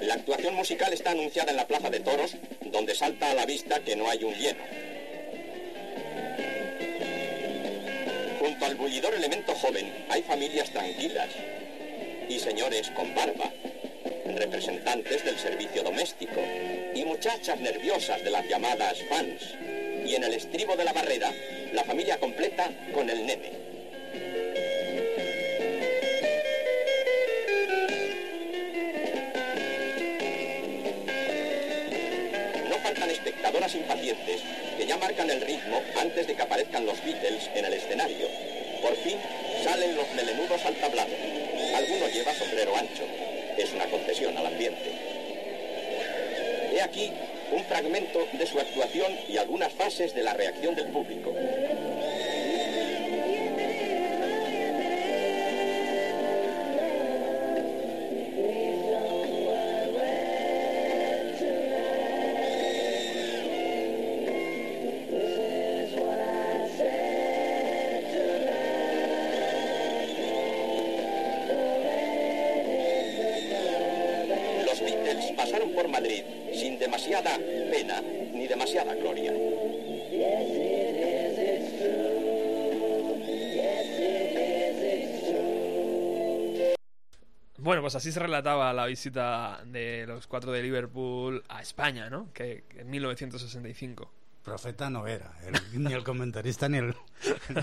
La actuación musical está anunciada en la Plaza de Toros, donde salta a la vista que no hay un lleno. Junto al bullidor elemento joven hay familias tranquilas y señores con barba, representantes del servicio doméstico y muchachas nerviosas de las llamadas fans. Y en el estribo de la barrera, la familia completa con el nene. No faltan espectadoras impacientes que ya marcan el ritmo antes de que aparezcan los Beatles en el escenario. Por fin salen los melenudos al tablado. Alguno lleva sombrero ancho. Es una concesión al ambiente. He aquí un fragmento de su actuación y algunas fases de la reacción del público. Bueno, pues así se relataba la visita de los cuatro de Liverpool a España, ¿no? Que que en 1965. Profeta no era, el- ni el comentarista ni el,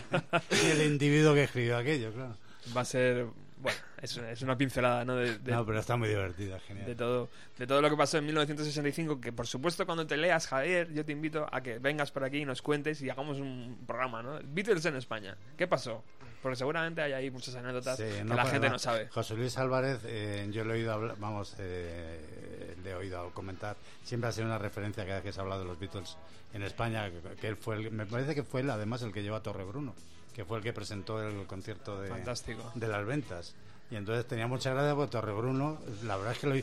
ni el individuo que escribió aquello, claro. Va a ser, bueno, es una, es una pincelada, ¿no? De, de- No, pero está muy divertida, de genial. todo, de todo lo que pasó en 1965, que por supuesto cuando te leas, Javier, yo te invito a que vengas por aquí y nos cuentes y hagamos un programa, ¿no? Beatles en España. ¿Qué pasó? Porque seguramente hay ahí muchas anécdotas Sí, que no la gente no sabe. José Luis Álvarez, eh, yo le he oído hablar, vamos, eh, le he oído comentar, siempre ha sido una referencia cada vez que se ha hablado de los Beatles en España, que, él fue, el- me parece que fue él además el que lleva a Torre Bruno, que fue el que presentó el concierto de, Fantástico. de las ventas. Y entonces tenía mucha gracia porque Torre Bruno, la verdad es que lo,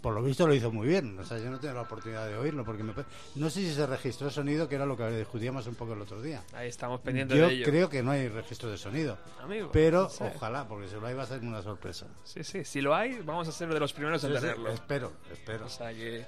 por lo visto lo hizo muy bien. O sea, yo no tengo la oportunidad de oírlo porque me, no sé si se registró sonido, que era lo que discutíamos un poco el otro día. Ahí estamos pendientes Yo de ello. creo que no hay registro de sonido. Amigo, Pero ojalá, porque si lo hay va a ser una sorpresa. Sí, sí, si lo hay, vamos a ser de los primeros en sí, tenerlo. espero, espero. O sea que.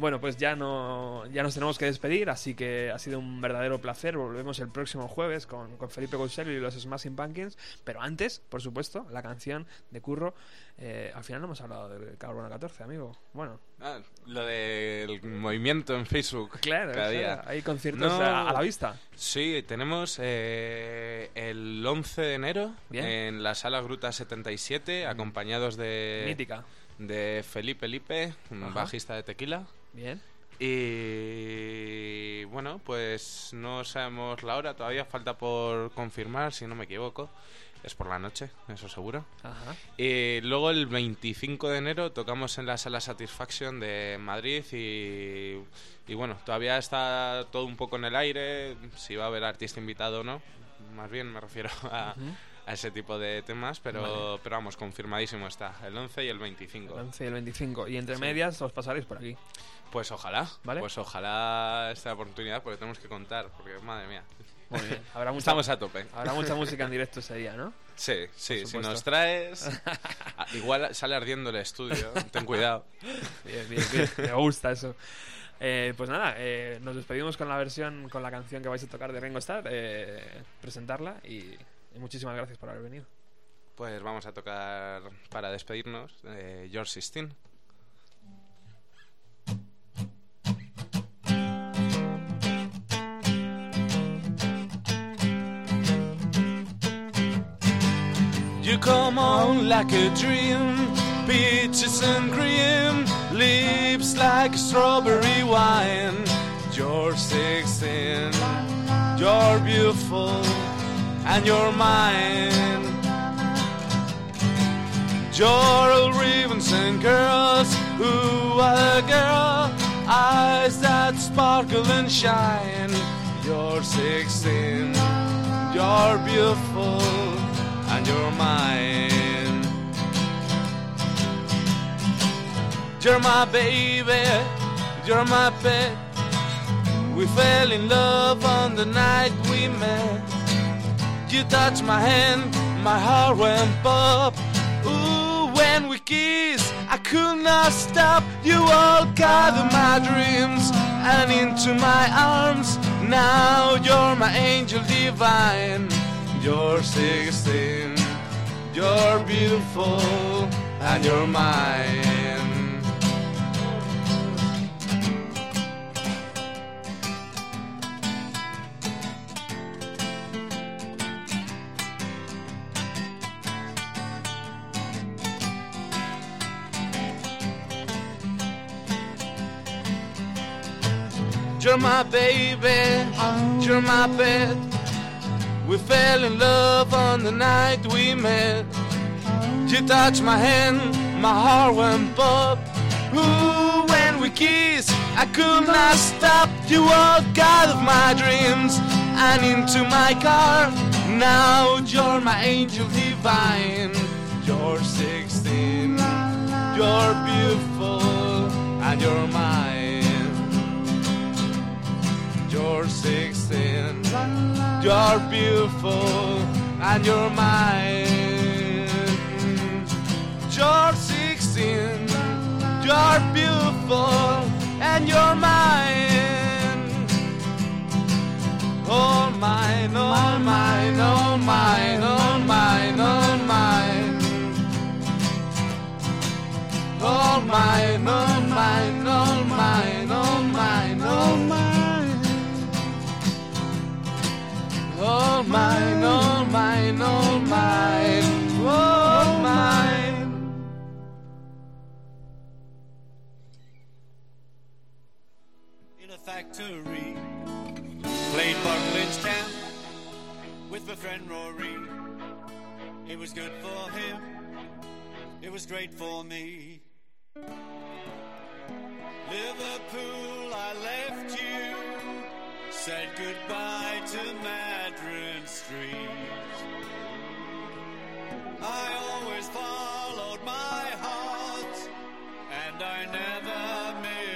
Bueno, pues ya no ya nos tenemos que despedir, así que ha sido un verdadero placer. Volvemos el próximo jueves con, con Felipe Gonzalo y los Smashing Pumpkins. Pero antes, por supuesto, la canción de Curro. eh, al final no hemos hablado del Carbono 14, amigo. Bueno, Ah, lo del movimiento en Facebook. claro, cada día. hay conciertos No. a, a la vista. Sí, tenemos eh, el 11 de enero Bien. en la sala Gruta 77, acompañados de, Mítica. De Felipe Lipe, un Ajá. bajista de tequila. Bien. Y bueno, pues no sabemos la hora, todavía falta por confirmar, si no me equivoco. Es por la noche, eso seguro. Ajá. Y luego el 25 de enero tocamos en la sala Satisfaction de Madrid y, y bueno, todavía está todo un poco en el aire, si va a haber artista invitado o no. Más bien me refiero a, a ese tipo de temas, pero, pero vamos, confirmadísimo está, el 11 y el 25. El 11 y el 25. Y entre Sí. medias os pasaréis por aquí. Pues ojalá, ¿Vale? pues ojalá esta oportunidad porque tenemos que contar, porque madre mía, Muy bien. Habrá mucha, estamos a tope. habrá mucha música en directo ese día, ¿no? Sí, sí, si nos traes, igual sale ardiendo el estudio, ten cuidado. Bien, bien, bien. Me gusta eso. Eh, pues nada, eh, nos despedimos con la versión, con la canción que vais a tocar de Ringo Starr, eh, presentarla y, y muchísimas gracias por haber venido. Pues vamos a tocar para despedirnos eh, George Sistine. You come on like a dream, peaches and cream, lips like strawberry wine. You're 16, you're beautiful, and you're mine. Joral and girls, ooh, what a girl, eyes that sparkle and shine. You're 16, you're beautiful, and you're mine. You're my baby, you're my pet, We fell in love on the night we met. You touched my hand, my heart went pop. Ooh, when we kissed, I could not stop. You all gathered my dreams and into my arms. Now you're my angel divine. You're 16, you're beautiful, and you're mine. You're my baby, you're my pet. We fell in love on the night we met. You touched my hand, my heart went pop. Ooh, when we kissed, I could not stop. You walked out of my dreams and into my car. Now you're my angel divine. You're 16, you're beautiful, and you're mine. You're 16, you're beautiful, and you're mine. You're 16, you're beautiful, and you're mine. All mine, all mine, all mine, all mine, all mine. All mine, all mine, all mine, all mine, all mine. All mine, all mine, all mine, all mine. in a factory. Played Buckland's Town with my friend Rory. It was good for him, it was great for me. Liverpool, I left you, said goodbye to Madrid Street. I always followed my heart, and I never missed.